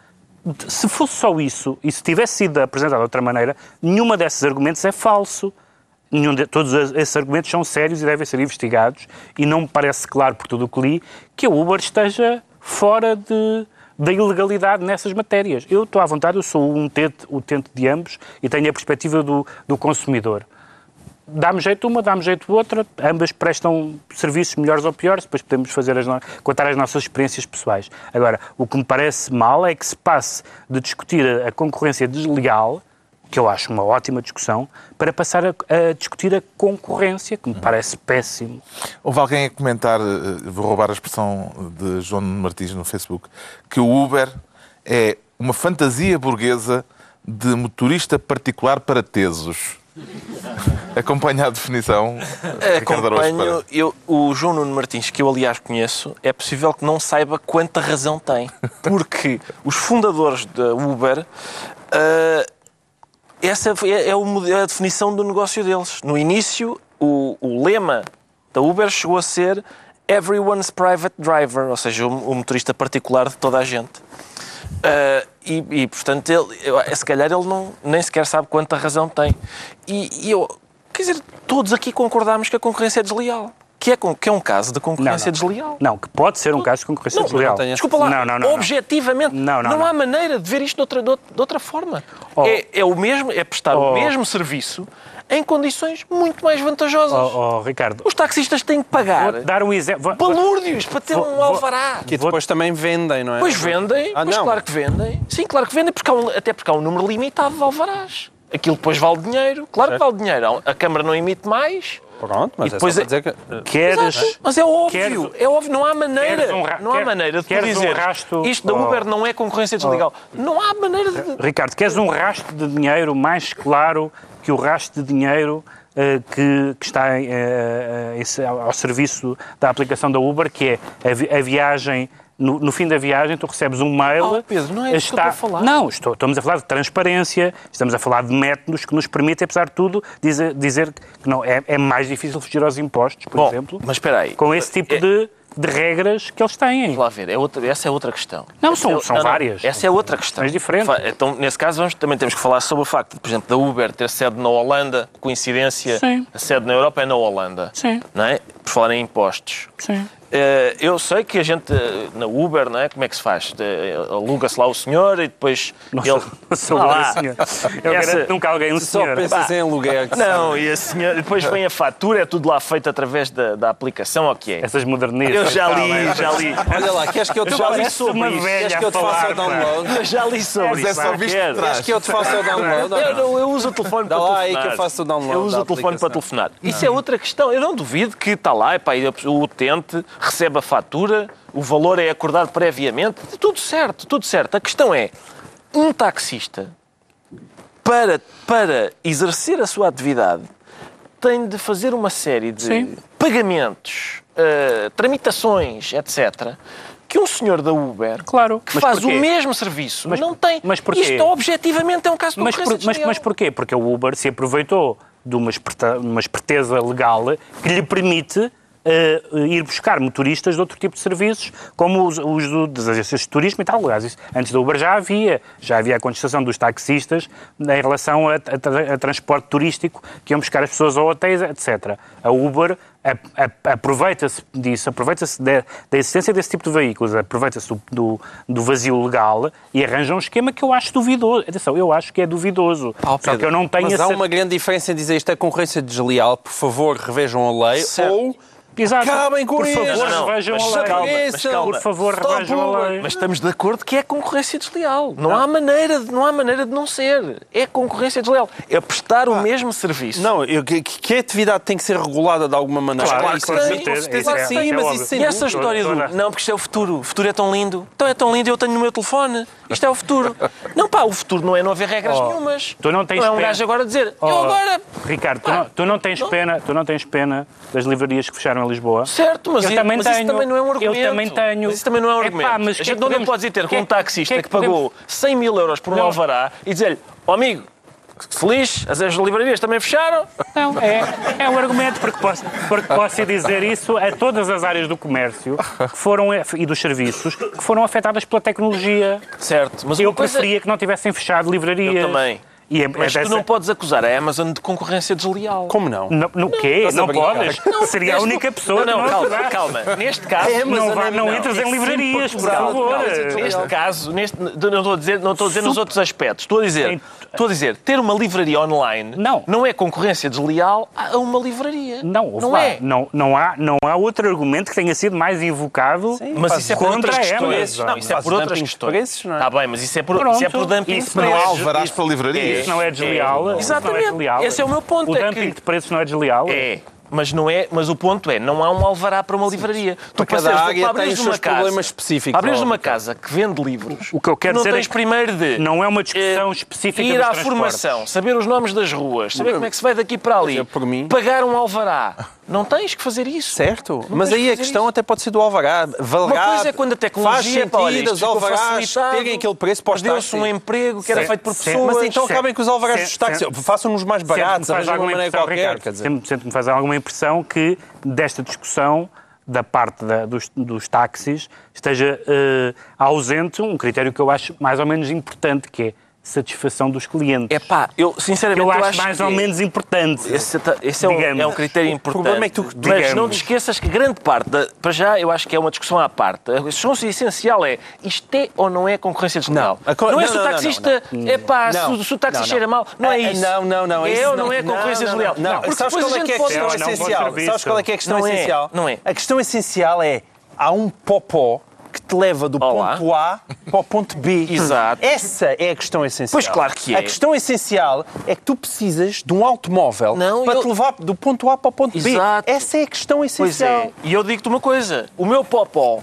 de- se fosse só isso, e se tivesse sido apresentado de outra maneira, nenhuma desses argumentos é falso. Nenhum de, todos es- esses argumentos são sérios e devem ser investigados, e não me parece claro, por tudo o que li, que a Uber esteja fora de, da ilegalidade nessas matérias. Eu estou à vontade, eu sou um utente, utente de ambos e tenho a perspectiva do, do consumidor dá-me jeito uma, dá-me jeito outra, ambas prestam serviços melhores ou piores, depois podemos fazer as no... contar as nossas experiências pessoais. Agora, o que me parece mal é que se passe de discutir a, concorrência deslegal, que eu acho uma ótima discussão, para passar a, a discutir a concorrência, que me parece péssimo. Houve alguém a comentar, eh, vou roubar a expressão de João Martins no Facebook, que o Uber é uma fantasia burguesa de motorista particular para tesos. Acompanha a definição. Acompanho eu, o João Nuno Martins, que eu aliás conheço, é possível que não saiba quanta razão tem. Porque os fundadores da Uber, ah, essa é, é é a definição do negócio deles. No início, o, o lema da Uber chegou a ser Everyone's Private Driver, ou seja, o, o motorista particular de toda a gente. Ah, e, e, portanto, ele, eu- se calhar ele não, nem sequer sabe quanta razão tem. E, e eu, quer dizer, todos aqui concordámos que a concorrência é desleal. Que é, que é um caso de concorrência Não, não. desleal. Não, que pode ser um caso de concorrência desleal. tenho- Desculpa lá, Não, não, não, não. objetivamente, Não, não, há não. maneira de ver isto de outra, de outra- forma. Oh. É, é o mesmo, é prestar Oh. o mesmo serviço em condições muito mais vantajosas. Oh, oh, Ricardo, Os taxistas têm que pagar vou dar um exemplo. Balúrdios para ter Vou- um alvará. Que depois também vendem, não é? Pois vendem, Ah, mas não. claro que vendem. Sim, claro que vendem, porque há um- até porque há um número limitado de alvarás. Aquilo depois vale dinheiro. Claro que vale dinheiro. A Câmara não emite mais. Pronto, mas E depois é é- só para dizer que... Queres. Mas é óbvio, Queres- é óbvio, não há maneira. Um ra- não há maneira de tu queres um dizer rasto- isto da Oh. Uber não é concorrência deslegal. Não há maneira de. Ricardo, queres um rastro de dinheiro mais claro que o rastro de dinheiro eh, que, que está eh, eh, esse- ao, ao serviço da aplicação da Uber, que é a, vi- a viagem. No, no fim da viagem, tu recebes um mail. Oh, Pedro, não é disso que eu estou a falar. Não, estou- estamos a falar de transparência, estamos a falar de métodos que nos permitem, apesar de tudo, dizer, dizer que não, é, é mais difícil fugir aos impostos, por Bom, exemplo, mas espera aí. com esse tipo É- de, de regras que eles têm. Vamos lá ver, é outra, essa é outra questão. Não, Essa são- é- são várias. Essa é outra questão. Mas diferentes. Fa- Então, nesse caso, vamos, também temos que falar sobre o facto, de, por exemplo, da Uber ter sede na Holanda, coincidência, Sim. a sede na Europa é na Holanda. Sim. Não é? Por falar em impostos. Sim. Eh, eu sei que a gente, na Uber, não é? como é que se faz? Aluga-se lá o senhor e depois Nossa, ele... sou Ah senhor. Eu Essa- garanto nunca alguém um Só senhor. pensas em aluguer. que Não, e a senhora, depois vem a fatura, é tudo lá feito através da, da aplicação, ou o que é? Essas modernistas. Eu já li, Tá bem. já li. Olha lá, queres que eu te já li faça sobre uma velha Queres que eu te faça o download? Eu já li sobre Mas é isso. só visto. Queres que eu te faça o download? Eu, não? não, eu uso o telefone Dá para lá aí telefonar. que eu faço o download Eu uso o telefone para telefonar. Isso é outra questão. Eu não duvido que está lá, epá, e o utente recebe a fatura, o valor é acordado previamente. Tudo certo, tudo certo. A questão é, um taxista, para, para exercer a sua atividade, tem de fazer uma série de Sim. pagamentos, eh, tramitações, etc., que um senhor da Uber, Claro. que Mas faz o porquê? mesmo serviço, Mas- não tem. mas porquê? Isto objetivamente é um caso de Mas, por- mas, mas porquê? Porque o Uber se aproveitou de uma, esperta- uma esperteza legal que lhe permite eh, ir buscar motoristas de outro tipo de serviços, como os, os do- das agências de turismo e tal. Aliás, isso, antes da Uber já havia. Já havia a contestação dos taxistas em relação a, a a transporte turístico que iam buscar as pessoas a hotéis, etc. A Uber aproveita-se disso, aproveita-se da, da existência desse tipo de veículos, aproveita-se do, do, do vazio legal e arranja um esquema que eu acho duvidoso. Atenção, eu acho que é duvidoso. Oh, Só que Pedro, eu não tenho Mas há uma grande diferença em dizer isto é concorrência desleal, por favor, revejam a lei, Certo. ou Exato. acabem com Por isto. favor, Não, revejam mas a lei. calma, mas calma. Por favor, Stop revejam a lei. Mas estamos de acordo que é concorrência desleal. Não, há maneira de, não há maneira de não ser. É concorrência desleal. É prestar o mesmo serviço. Não, eu- que, que a atividade tem que ser regulada de alguma maneira. Claro, isso claro, é- certeza, isso é- sim, é mas isso sem E essa história do. Não, porque isto é o futuro. O futuro é tão lindo. Então é tão lindo, eu tenho no meu telefone. Isto é o futuro. Não, pá, o futuro não é não haver regras Oh, nenhumas. tu não tens é um pena. gajo agora dizer, eu Oh, agora. Ricardo, tu Pá, não, tu não tens não. pena, tu não tens pena das livrarias que fecharam Lisboa? Certo, mas, eu também mas tenho. isso também não é um argumento. Eu também tenho. Mas isso também não é um Epá, argumento. mas a que gente é não podemos- pode ir ter com que é- um taxista que é que, que podemos- pagou 100 mil euros por um Não. alvará e dizer-lhe, ó amigo, feliz, as as livrarias também fecharam. Não, é, é um argumento, porque posso, porque posso dizer isso a todas as áreas do comércio que foram, e dos serviços que foram afetadas pela tecnologia. Certo, mas Eu preferia que não tivessem fechado livrarias. Eu também. E é, Mas é tu não podes acusar a Amazon de concorrência desleal. Como não? No, no quê? Não podes? Seria a única pessoa Não, não, que não calma, calma. Neste caso... É, Não, vá- não- não não. entres em livrarias, por favor. Neste caso, neste, não estou a dizer, não estou a dizer nos outros aspectos. Estou a dizer, estou a dizer, ter uma livraria online Não. não é concorrência desleal a uma livraria. Não, não lá, é. Não, não, há, não há outro argumento que tenha sido mais invocado Mas isso é por contra outras a. Amazon. Não, isso é por outras questões. não é? Está bem, mas isso é por, Pronto, isso é por dumping isso de Não há alvarás para livrarias. Isso não é desleal. Exatamente. Isso não é desleal. Esse é o meu ponto, O é dumping que- de preços não é desleal. É. Mas, não é, mas o ponto é, não há um alvará para uma livraria. Tu para abrires tem os seus uma casa- problemas específicos, ó, uma casa que vende livros, O que eu quero não dizer é tens que primeiro de... não é uma discussão eh, específica Ir à formação, saber os nomes das ruas, saber como é que se vai daqui para ali, por mim- pagar um alvará. Não tens que fazer isso. Certo, Não mas aí a questão isso. até pode ser do alvará. Valerá, Uma coisa é quando a tecnologia faz sentido, os alvarás terem aquele preço para os Deu-se um emprego que era Sim, feito por pessoas. Mas então Sim. acabem com os alvarás dos táxis. Façam-nos mais baratos, de uma alguma maneira qualquer. Ricardo, quer dizer. sempre, sempre me faz alguma impressão que desta discussão da parte da- dos, dos táxis esteja eh, ausente um critério que eu acho mais ou menos importante, que é satisfação dos clientes. É pá, eu sinceramente eu eu acho mais que ou menos importante. Esse, ta- esse é, um, Digamos. é um critério importante. problema é que tu- Mas digamos. não te esqueças que grande parte, da, para já, eu acho que é uma discussão à parte. A questão essencial é isto é ou não é concorrência desleal? Não. A co- Não é não, se não, o não, taxista não, é pá, Não. se, o- se o taxi Não, não. cheira mal. Não é Ah, isso. Não, não, não. É ou não é concorrência não, desleal? Não, Porque sabes depois qual é a que é a gente pode- questão Não, não, essencial? Sabes qual é que é a questão Não é, essencial? não é. A questão essencial é, há um popó que te leva do Olá. ponto A para o ponto B. Exato. Essa é a questão essencial. Pois claro que é. A questão essencial é que tu precisas de um automóvel Não, para eu- te levar do ponto A para o ponto Exato. B. Essa é a questão Pois essencial. é. E eu digo-te uma coisa: o meu popó,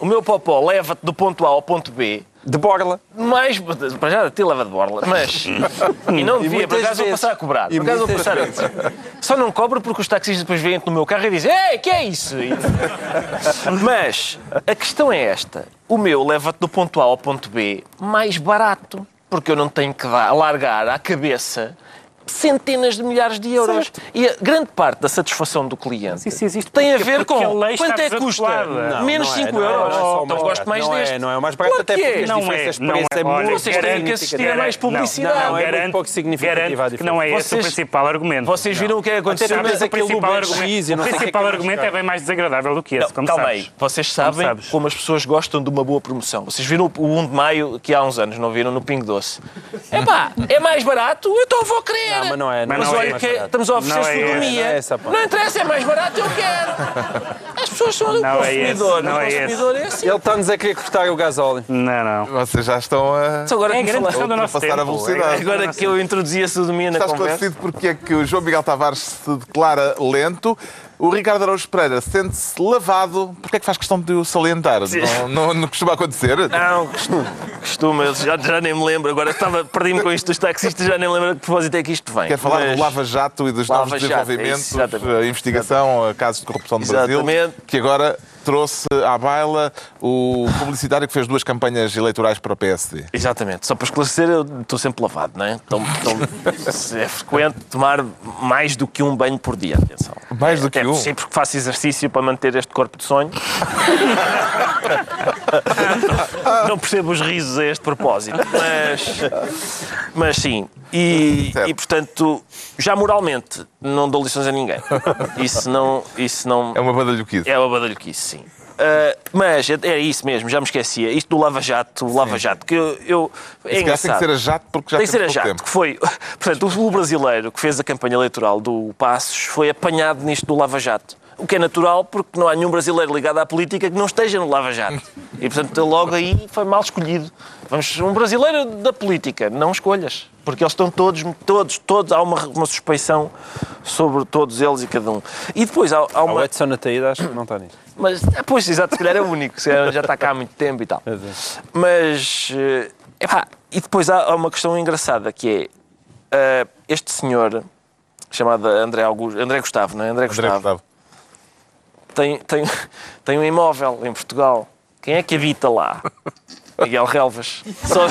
o meu popó leva-te do ponto A ao ponto B. De borla. Mais, para já te leva de borla, mas. E não devia, por muitas acaso vou passar a cobrar. E Por acaso vou passar a cobrar. Só não cobro porque os taxistas depois vêm no meu carro e dizem: Ei, que é isso? E- Mas a questão é esta: o meu leva-te do ponto A ao ponto B mais barato, porque eu não tenho que dar, largar à cabeça centenas de milhares de euros. Certo. E a grande parte da satisfação do cliente tem a porque- ver com quanto é que custa? Não, Menos não é, 5 não é, euros. não é só o então mais gosto mais não deste. É, não é o mais barato, Claro até que porque é. as Não diferenças é, de não preço é. é muito Vocês têm que assistir a mais publicidade. Não, não, é muito pouco significativa a não é esse o principal argumento. Vocês viram o que é aconteceu? Até Sabes, mas o aquele principal Uber X e não o é principal é argumento é bem mais desagradável do que esse, Não, como calma aí. Vocês sabem como as pessoas gostam de uma boa promoção. Vocês viram o 1 de maio que há uns anos, não viram no Pingo Doce? Epá, é mais barato? Então vou querer. Não, mas não é, Mas não é olha mais que barato. estamos a oferecer Não é sodomia. não é parte. não interessa, é mais barato, eu quero. As pessoas são do Não é consumidor. não o é consumidor é assim. Ele está-nos a querer cortar o gasóleo. Não, não. Vocês já estão a agora É que grande fala- questão do nosso ultrapassar a tempo. velocidade. É- Agora que eu introduzi a sodomia na Está conversa. esclarecido porque é que o João Miguel Tavares se declara lento. O Ricardo Araújo Pereira sente-se lavado. Porquê é que faz questão de o salientar? Não, não, não costuma acontecer? Não, costu- costuma, eu já, já nem me lembro. Agora estava, perdi-me com isto dos taxistas, já nem me lembro de que propósito é que isto vem. Quer falar Mas- do Lava Jato e dos Lava novos desenvolvimentos, é isso, a investigação, a casos de corrupção do Brasil, que agora trouxe à baila o publicitário que fez duas campanhas eleitorais para o PSD. Exatamente. Só para esclarecer, eu estou sempre lavado, não é? Então, então, é frequente tomar mais do que um banho por dia, atenção. Mais do que um? Sim, porque faço exercício para manter este corpo de sonho. não percebo os risos a este propósito, mas, mas sim. E, e, portanto, já moralmente, não dou lições a ninguém. Isso não... Isso não É uma badalhoquice. é uma badalhoquice, sim. Uh, mas era isso mesmo, já me esquecia. Isto do Lava Jato, o Lava Jato, que eu. eu é calhar tem que engraçado. ser a jato porque já Tem que ser a Jato, tempo. que foi. Portanto, o brasileiro que fez a campanha eleitoral do Passos foi apanhado nisto do Lava Jato. O que é natural, porque não há nenhum brasileiro ligado à política que não esteja no Lava Jato. E, portanto, logo aí foi mal escolhido. Vamos, um brasileiro da política, não escolhas. Porque eles estão todos, todos, todos, há uma, uma suspeição sobre todos eles e cada um. E depois há, há O uma. Edson Ataída acho que não está nisso. Mas, ah, pois, exato, se calhar é o único, se calhar já está cá há muito tempo e tal. Mas, eh, epá, e depois há há uma questão engraçada que é eh, este senhor, chamado André, Augusto, André Gustavo, não é? André André Gustavo, Gustavo. Tem, tem, tem um imóvel em Portugal. Quem é que habita lá? Miguel Relvas. Só...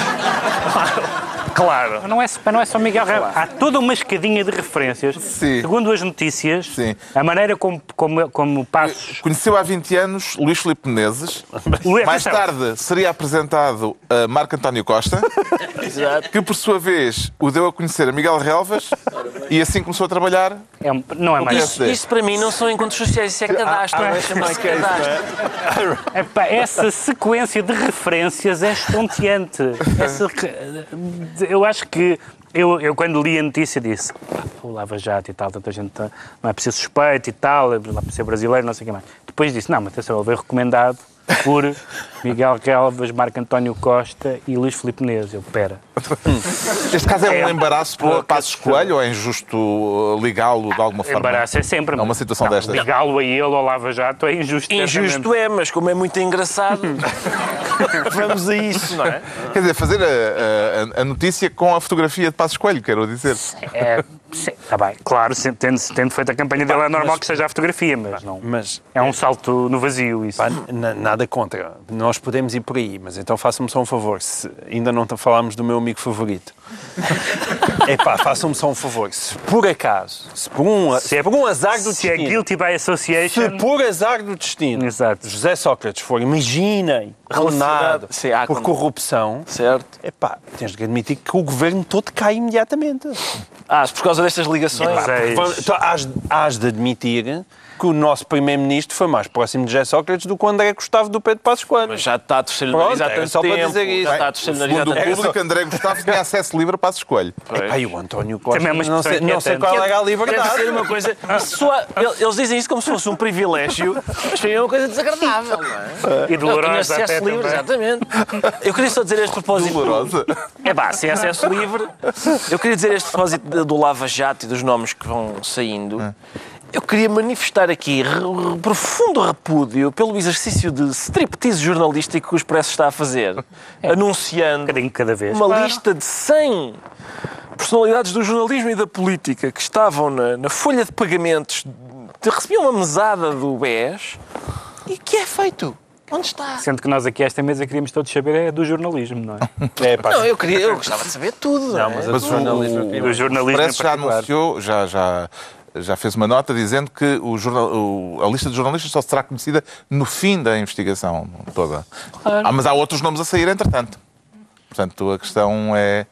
Claro. Não é, não é só Miguel Reis. Há toda uma escadinha de referências. Sim. Segundo as notícias, Sim. a maneira como, como, como Passos... Conheceu há 20 anos Luís Filipe Menezes. Luís- Mais atenção. tarde seria apresentado a Marco António Costa, Exato. que por sua vez o deu a conhecer a Miguel Relvas e assim começou a trabalhar. É um- não é mais... Isso, isso para mim não são encontros sociais, isso é cadastro. Ah, ah, Chama-se é é? cadastro. Epá, essa sequência de referências é estonteante. Essa eu acho que eu, eu, quando li a notícia, disse: "Pá, o Lava Jato e tal, tanta gente não é preciso suspeito e tal, é para ser brasileiro, não sei o que mais. Depois disse: não, mas atenção, ele veio recomendado por Miguel Relvas, Marco António Costa e Luís Filipe Menezes. Eu, pera. Este caso é um É embaraço para Passos Coelho ou é injusto uh, ligá-lo de alguma forma? Embaraço é sempre. É uma situação Não, destas. Ligá-lo a ele ao Lava Jato é injusto. Injusto é, mas como é muito engraçado, vamos a isso, não é? Quer dizer, fazer a, a- a notícia com a fotografia de Passos Coelho, quero dizer. É, sim, está bem. Claro, tendo, tendo feito a campanha dele, é normal que seja a fotografia, mas não. Mas É um salto no vazio isso. Pá, na- nada contra. Nós podemos ir por aí, mas então façam-me só um favor. Se ainda não falámos do meu amigo favorito. Epá, façam-me só um favor. Se por acaso, se por um, se é- por um azar do Se é destino, guilty by se association. por azar do destino, Exato. José Sócrates for, imaginem, condenado Sim, há por corrupção, Certo. epá, tens de admitir que o governo todo cai imediatamente. Ah, por causa destas ligações. É- tu Hás, hás de admitir que o nosso primeiro-ministro foi mais próximo de José Sócrates do que o André Gustavo do Pedro Passos Coelho. Mas já está a torcer o nariz há tanto só para dizer isso. Já está a torcer o nariz há tanto público, André Gustavo tinha acesso livre para se escolho. Epá, e o António Costa, Também é não sei, não sei inquietante. qual era a Deve liberdade. ser uma coisa. Só- eles dizem isso como se fosse um privilégio, mas foi uma coisa desagradável, não é? E Eu tinha dolorosa acesso até livre, também. exatamente. Eu queria só dizer este propósito. Dolorosa. É pá, sem acesso livre. Eu queria dizer este propósito do Lava Jato e dos nomes que vão saindo. Eu queria manifestar aqui profundo repúdio pelo exercício de striptease jornalístico que o Expresso está a fazer, Um anunciando bocadinho cada vez. uma Claro. lista de 100 personalidades do jornalismo e da política que estavam na, na folha de pagamentos, de, recebiam uma mesada do BES e que é feito. Onde está? Sendo que nós aqui, esta mesa, queríamos todos saber é do jornalismo, não é? É, pá, Não, eu, queria, eu gostava de saber tudo. Não, é? mas Mas o jornalismo o, Do jornalismo em Expresso já anunciou, já, já, já fez uma nota dizendo que o jornal, o- a lista de jornalistas só será conhecida no fim da investigação toda. Ah, mas há outros nomes a sair, entretanto. Portanto, a questão é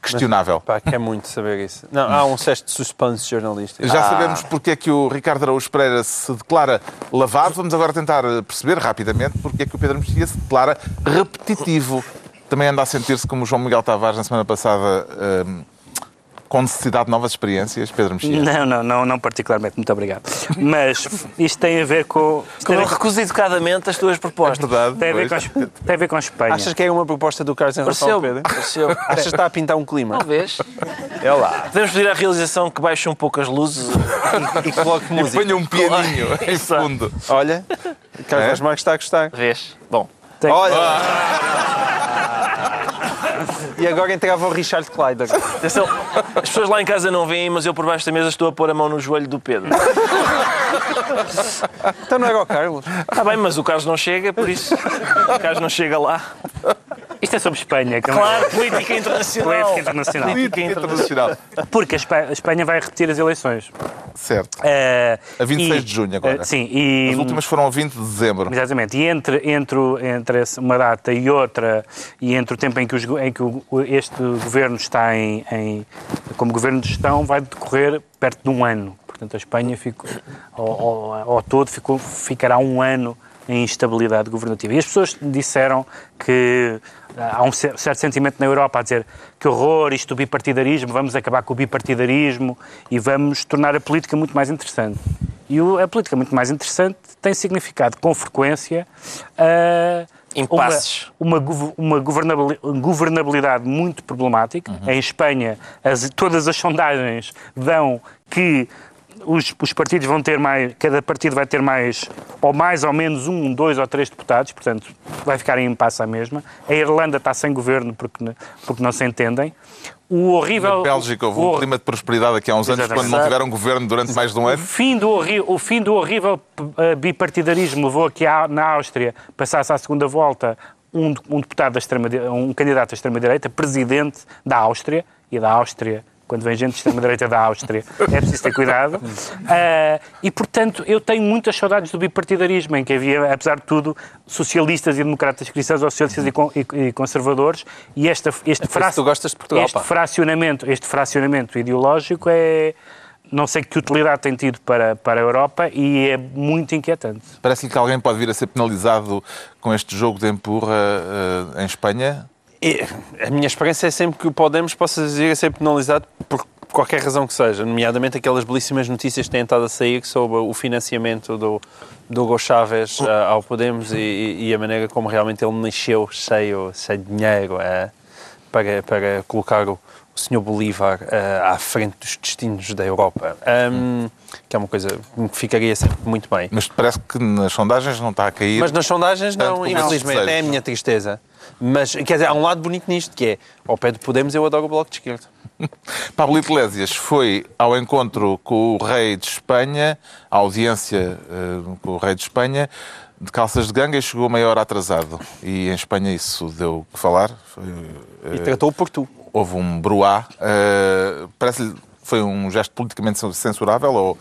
questionável. Pá, quer muito saber isso. Não, há um cesto de suspense jornalístico. Já sabemos porque é que o Ricardo Araújo Pereira se declara lavado. Vamos agora tentar perceber rapidamente porque é que o Pedro Mexia se declara repetitivo. Também anda a sentir-se como o João Miguel Tavares na semana passada, hum, com necessidade de novas experiências, Pedro Mexia. Não, não, não, não particularmente, muito obrigado. Mas isto tem a ver com. Como a ver recuso educadamente as tuas É propostas. verdade. tem a ver pois. com, tem a ver com Espanha. Achas que é uma proposta do Carlos em relação ao Pedro? pareceu. Achas que está a pintar um clima? Talvez. É lá. Podemos pedir à realização que baixe um pouco as luzes. E coloque E música. ponha um pianinho em fundo. Olha, Carlos É? Marques está a gostar. Vês? Bom. Tem- Olha! E agora entrava o Richard Kleider. Atenção, as pessoas lá em casa não veem, mas eu por baixo da mesa estou a pôr a mão no joelho do Pedro. Então não era o Carlos. Está bem, mas o Carlos não chega, por isso. O Carlos não chega lá. Isto é sobre Espanha. Que é Claro, política internacional. Política internacional. Política internacional. Porque a Espa- a Espanha vai repetir as eleições. Certo. Eh, A 26 e- de junho agora. eh, sim, e. As últimas foram a 20 de dezembro. Exatamente. E entre, entre, entre uma data e outra, e entre o tempo em que, os em que o- este governo está em, em- como governo de gestão, vai decorrer perto de um ano. Portanto, a Espanha ficou, ao, ao- ao todo ficou, ficará um ano em instabilidade governativa. E as pessoas disseram que ah, há um cer- certo sentimento na Europa a dizer que horror, isto do bipartidarismo, vamos acabar com o bipartidarismo e vamos tornar a política muito mais interessante. E a política muito mais interessante tem significado, com frequência, ah, Impasses. uma, uma, gov- uma governabili- governabilidade muito problemática. Em Espanha, as- todas as sondagens dão que os, os partidos vão ter mais, cada partido vai ter mais, ou mais ou menos um, dois ou três deputados, portanto vai ficar em impasse a mesma. A Irlanda está sem governo porque, porque não se entendem. O horrível. Na Bélgica houve o- um clima de prosperidade aqui há uns anos, Exatamente. quando não tiveram governo durante mais de um o ano. fim do, horri- o fim do horrível eh, bipartidarismo levou a que a- na Áustria passasse à segunda volta um, um deputado da extrema um candidato da extrema-direita, presidente da Áustria, e da Áustria, quando vem gente de extrema-direita da Áustria, é preciso ter cuidado. Ah, e, portanto, eu tenho muitas saudades do bipartidarismo, em que havia, apesar de tudo, socialistas e democratas cristãos, ou socialistas e, con- conservadores, e esta, este, de Portugal, este fracionamento, este fracionamento ideológico é não sei que utilidade tem tido para, para a Europa e é muito inquietante. Parece-lhe que alguém pode vir a ser penalizado com este jogo de empurra eh, em Espanha. E a minha esperança é sempre que o Podemos possa vir a ser penalizado por qualquer razão que seja, nomeadamente aquelas belíssimas notícias que têm estado a sair sobre o financiamento do, do Hugo Chávez ah, ao Podemos e, e a maneira como realmente ele nasceu cheio, cheio de dinheiro ah, para, para colocar o, o Sr. Bolívar ah, à frente dos destinos da Europa. Ahm, que é uma coisa que ficaria sempre muito bem. Mas parece que nas sondagens não está a cair. Mas nas sondagens não, infelizmente, é a minha tristeza. Mas, quer dizer, há um lado bonito nisto, que é, ao pé do Podemos eu adoro o Bloco de Esquerda. Pablo Iglesias foi ao encontro com o rei de Espanha, à audiência eh, com o rei de Espanha, de calças de ganga e chegou meia hora atrasado. E em Espanha isso deu o que falar. Foi, eh, E tratou por tu. houve um bruá. Eh, Parece-lhe Foi um gesto politicamente censurável ou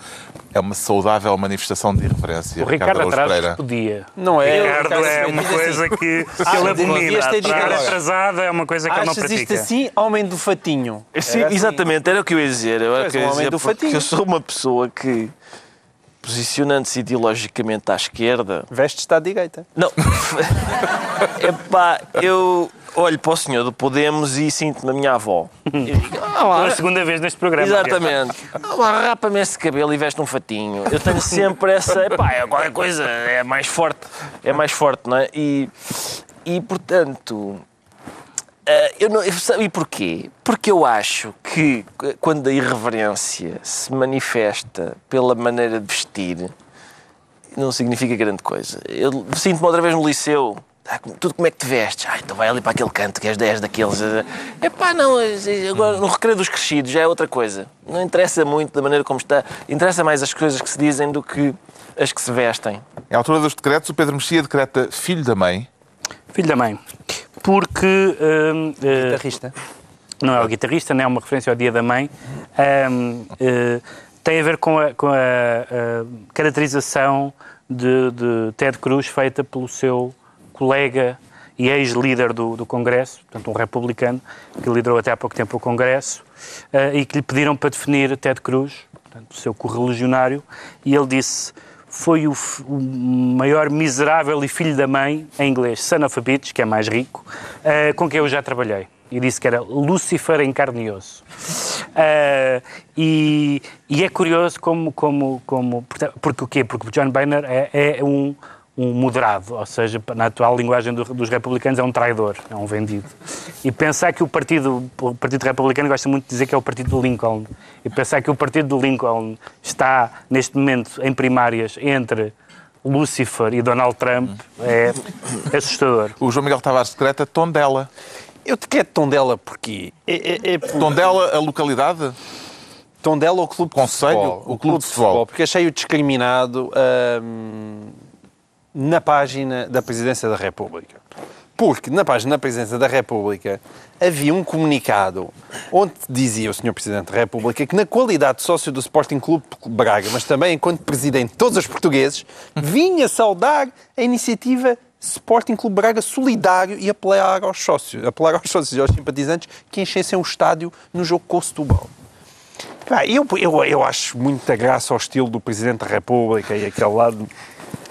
é uma saudável manifestação de irreverência? O Ricardo Araújo atrás podia. Não é. O Ricardo Ricardo é uma assim, coisa que, que Ah, ele devias abomina. Estar agora. atrasado é uma coisa que ele não Achas isto pratica. assim, homem do fatinho? Sim, Era assim. exatamente, era o que eu ia dizer. Era que eu um homem dizer, do fatinho. eu sou uma pessoa que, posicionando-se ideologicamente à esquerda, Veste está à direita. Não. Epá, eu olho para o senhor do Podemos e sinto-me a minha avó. E digo, ah, Pela segunda vez neste programa. Exatamente. Ah, Rapa-me esse cabelo e veste um fatinho. Eu tenho sempre essa. Epá, é qualquer coisa, é mais forte. É mais forte, não é? E, e portanto. Ah, eu não, eu- e porquê? Porque eu acho que eh, quando a irreverência se manifesta pela maneira de vestir, não significa grande coisa. Eu sinto-me outra vez no liceu. Ah, tudo como é que te vestes? Ah, então vai ali para aquele canto que és 10 daqueles. É pá, não, eh, agora no recreio dos crescidos já é outra coisa. Não interessa muito da maneira como está. Interessa mais as coisas que se dizem do que as que se vestem. Em altura dos decretos, o Pedro Mexia decreta filho da mãe. Filho da mãe. Porque. hum, eh, Guitarrista. não é o guitarrista, não é uma referência ao Dia da Mãe. Eh, tem a ver com a, com a, a caracterização de, de Ted Cruz feita pelo seu colega e ex-líder do, do Congresso, portanto um republicano, que liderou até há pouco tempo o Congresso, eh, e que lhe pediram para definir Ted Cruz, portanto, o seu correligionário, e ele disse foi o, o maior miserável e filho da mãe, em inglês, son of a bitch, que é mais rico, eh, com quem eu já trabalhei. E disse que era Lúcifer em carne e osso. Eh, e, e é curioso como, como, como porque o quê? Porque o John Boehner é, é um, um moderado, ou seja, na atual linguagem do- dos republicanos é um traidor, é um vendido. E pensar que o partido, o partido republicano gosta muito de dizer que é o partido do Lincoln, e pensar que o partido do Lincoln está neste momento em primárias entre Lucifer e Donald Trump é assustador. O João Miguel Tavares decreta Tondela. Eu te quero Tondela porque é, é, é Tondela, a localidade? Tondela o clube de Conselho? futebol. O clube de futebol. Porque achei-o discriminado hum, na página da Presidência da República. Porque na página da Presidência da República havia um comunicado onde dizia o Sr. Presidente da República que na qualidade de sócio do Sporting Clube Braga, mas também enquanto Presidente de todos os portugueses, vinha saudar a iniciativa Sporting Clube Braga solidário e apelar aos sócios, apelar aos sócios e aos simpatizantes que enchessem o estádio no jogo com o Setúbal. Eu, eu, eu acho muita graça ao estilo do Presidente da República e aquele lado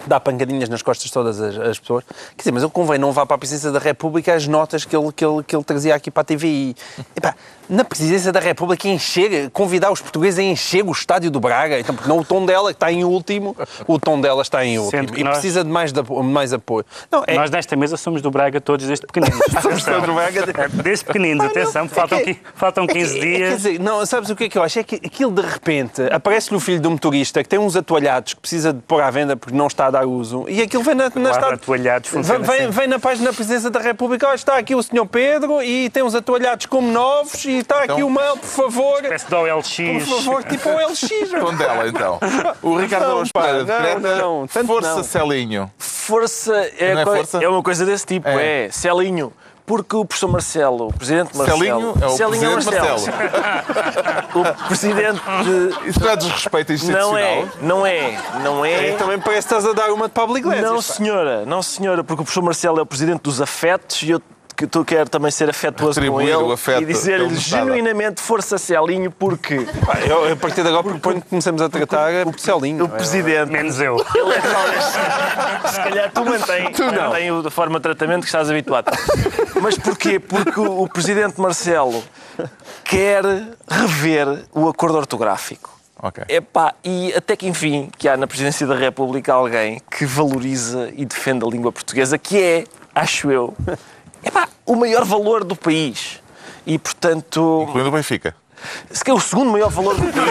dá pancadinhas nas costas todas as, as pessoas. Quer dizer, mas ele convém não vá para a Presidência da República as notas que ele, que ele, que ele trazia aqui para a TVI. Epá, na Presidência da República encher, convidar os portugueses a encher o estádio do Braga. Então, porque não o tom dela que está em último, o tom dela está em último. Que E nós- precisa de mais, de mais apoio. Não, é, Nós nesta mesa somos do Braga todos desde pequeninos. Somos todos do Braga. É, Desde pequeninos, Ah, não, atenção, é faltam, que- qui- faltam 15 É que- é- dias. Quer dizer, não, sabes o que é que eu acho? É que aquilo de repente aparece-lhe o filho de um motorista que tem uns atualhados que precisa de pôr à venda porque não está a dar uso e aquilo vem na, na estado- atualhados vem, funciona vem, assim. vem na página da Presidência da República, olha, está aqui o Sr. Pedro e tem uns atualhados como novos e está aqui Então- o mail, por favor. Parece do OLX. Por favor, tipo o LX. Tondela, então. O Ricardo Não, pá, Pereira não, decreta não, tanto Força não. Celinho. Força é, Não é força? é uma coisa desse tipo, É. é. Celinho. Porque o professor Marcelo, o presidente Marcelo... Celinho é o Celinho presidente Marcelo. O presidente... de- Isso não é desrespeito institucional? Não é, não é, não é... Também parece que estás a dar uma de Pablo Iglesias. Não, senhora, não, senhora, porque o professor Marcelo é o presidente dos afetos e eu que tu quero também ser afetuoso com ele o afeto e dizer-lhe dava. genuinamente força Celinho, porque Pá, eu, a partir de agora proponho que comecemos a tratar por Celinho. o presidente Menos eu. Ele é talvez. Se calhar tu mantém, tu não. mantém o da forma de tratamento que estás habituado. Mas porquê? Porque o, o presidente Marcelo quer rever o acordo ortográfico. Ok. Epá, e até que enfim que há na presidência da República alguém que valoriza e defende a língua portuguesa, que é, acho eu, epá, o maior valor do país. E, portanto, Incluindo o Benfica. se que é o segundo maior valor do país.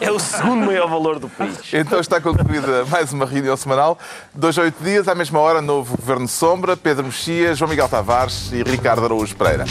É o segundo maior valor do país. Então está concluída mais uma reunião semanal. Dois a oito dias, à mesma hora, novo Governo Sombra, Pedro Mexia, João Miguel Tavares e Ricardo Araújo Pereira.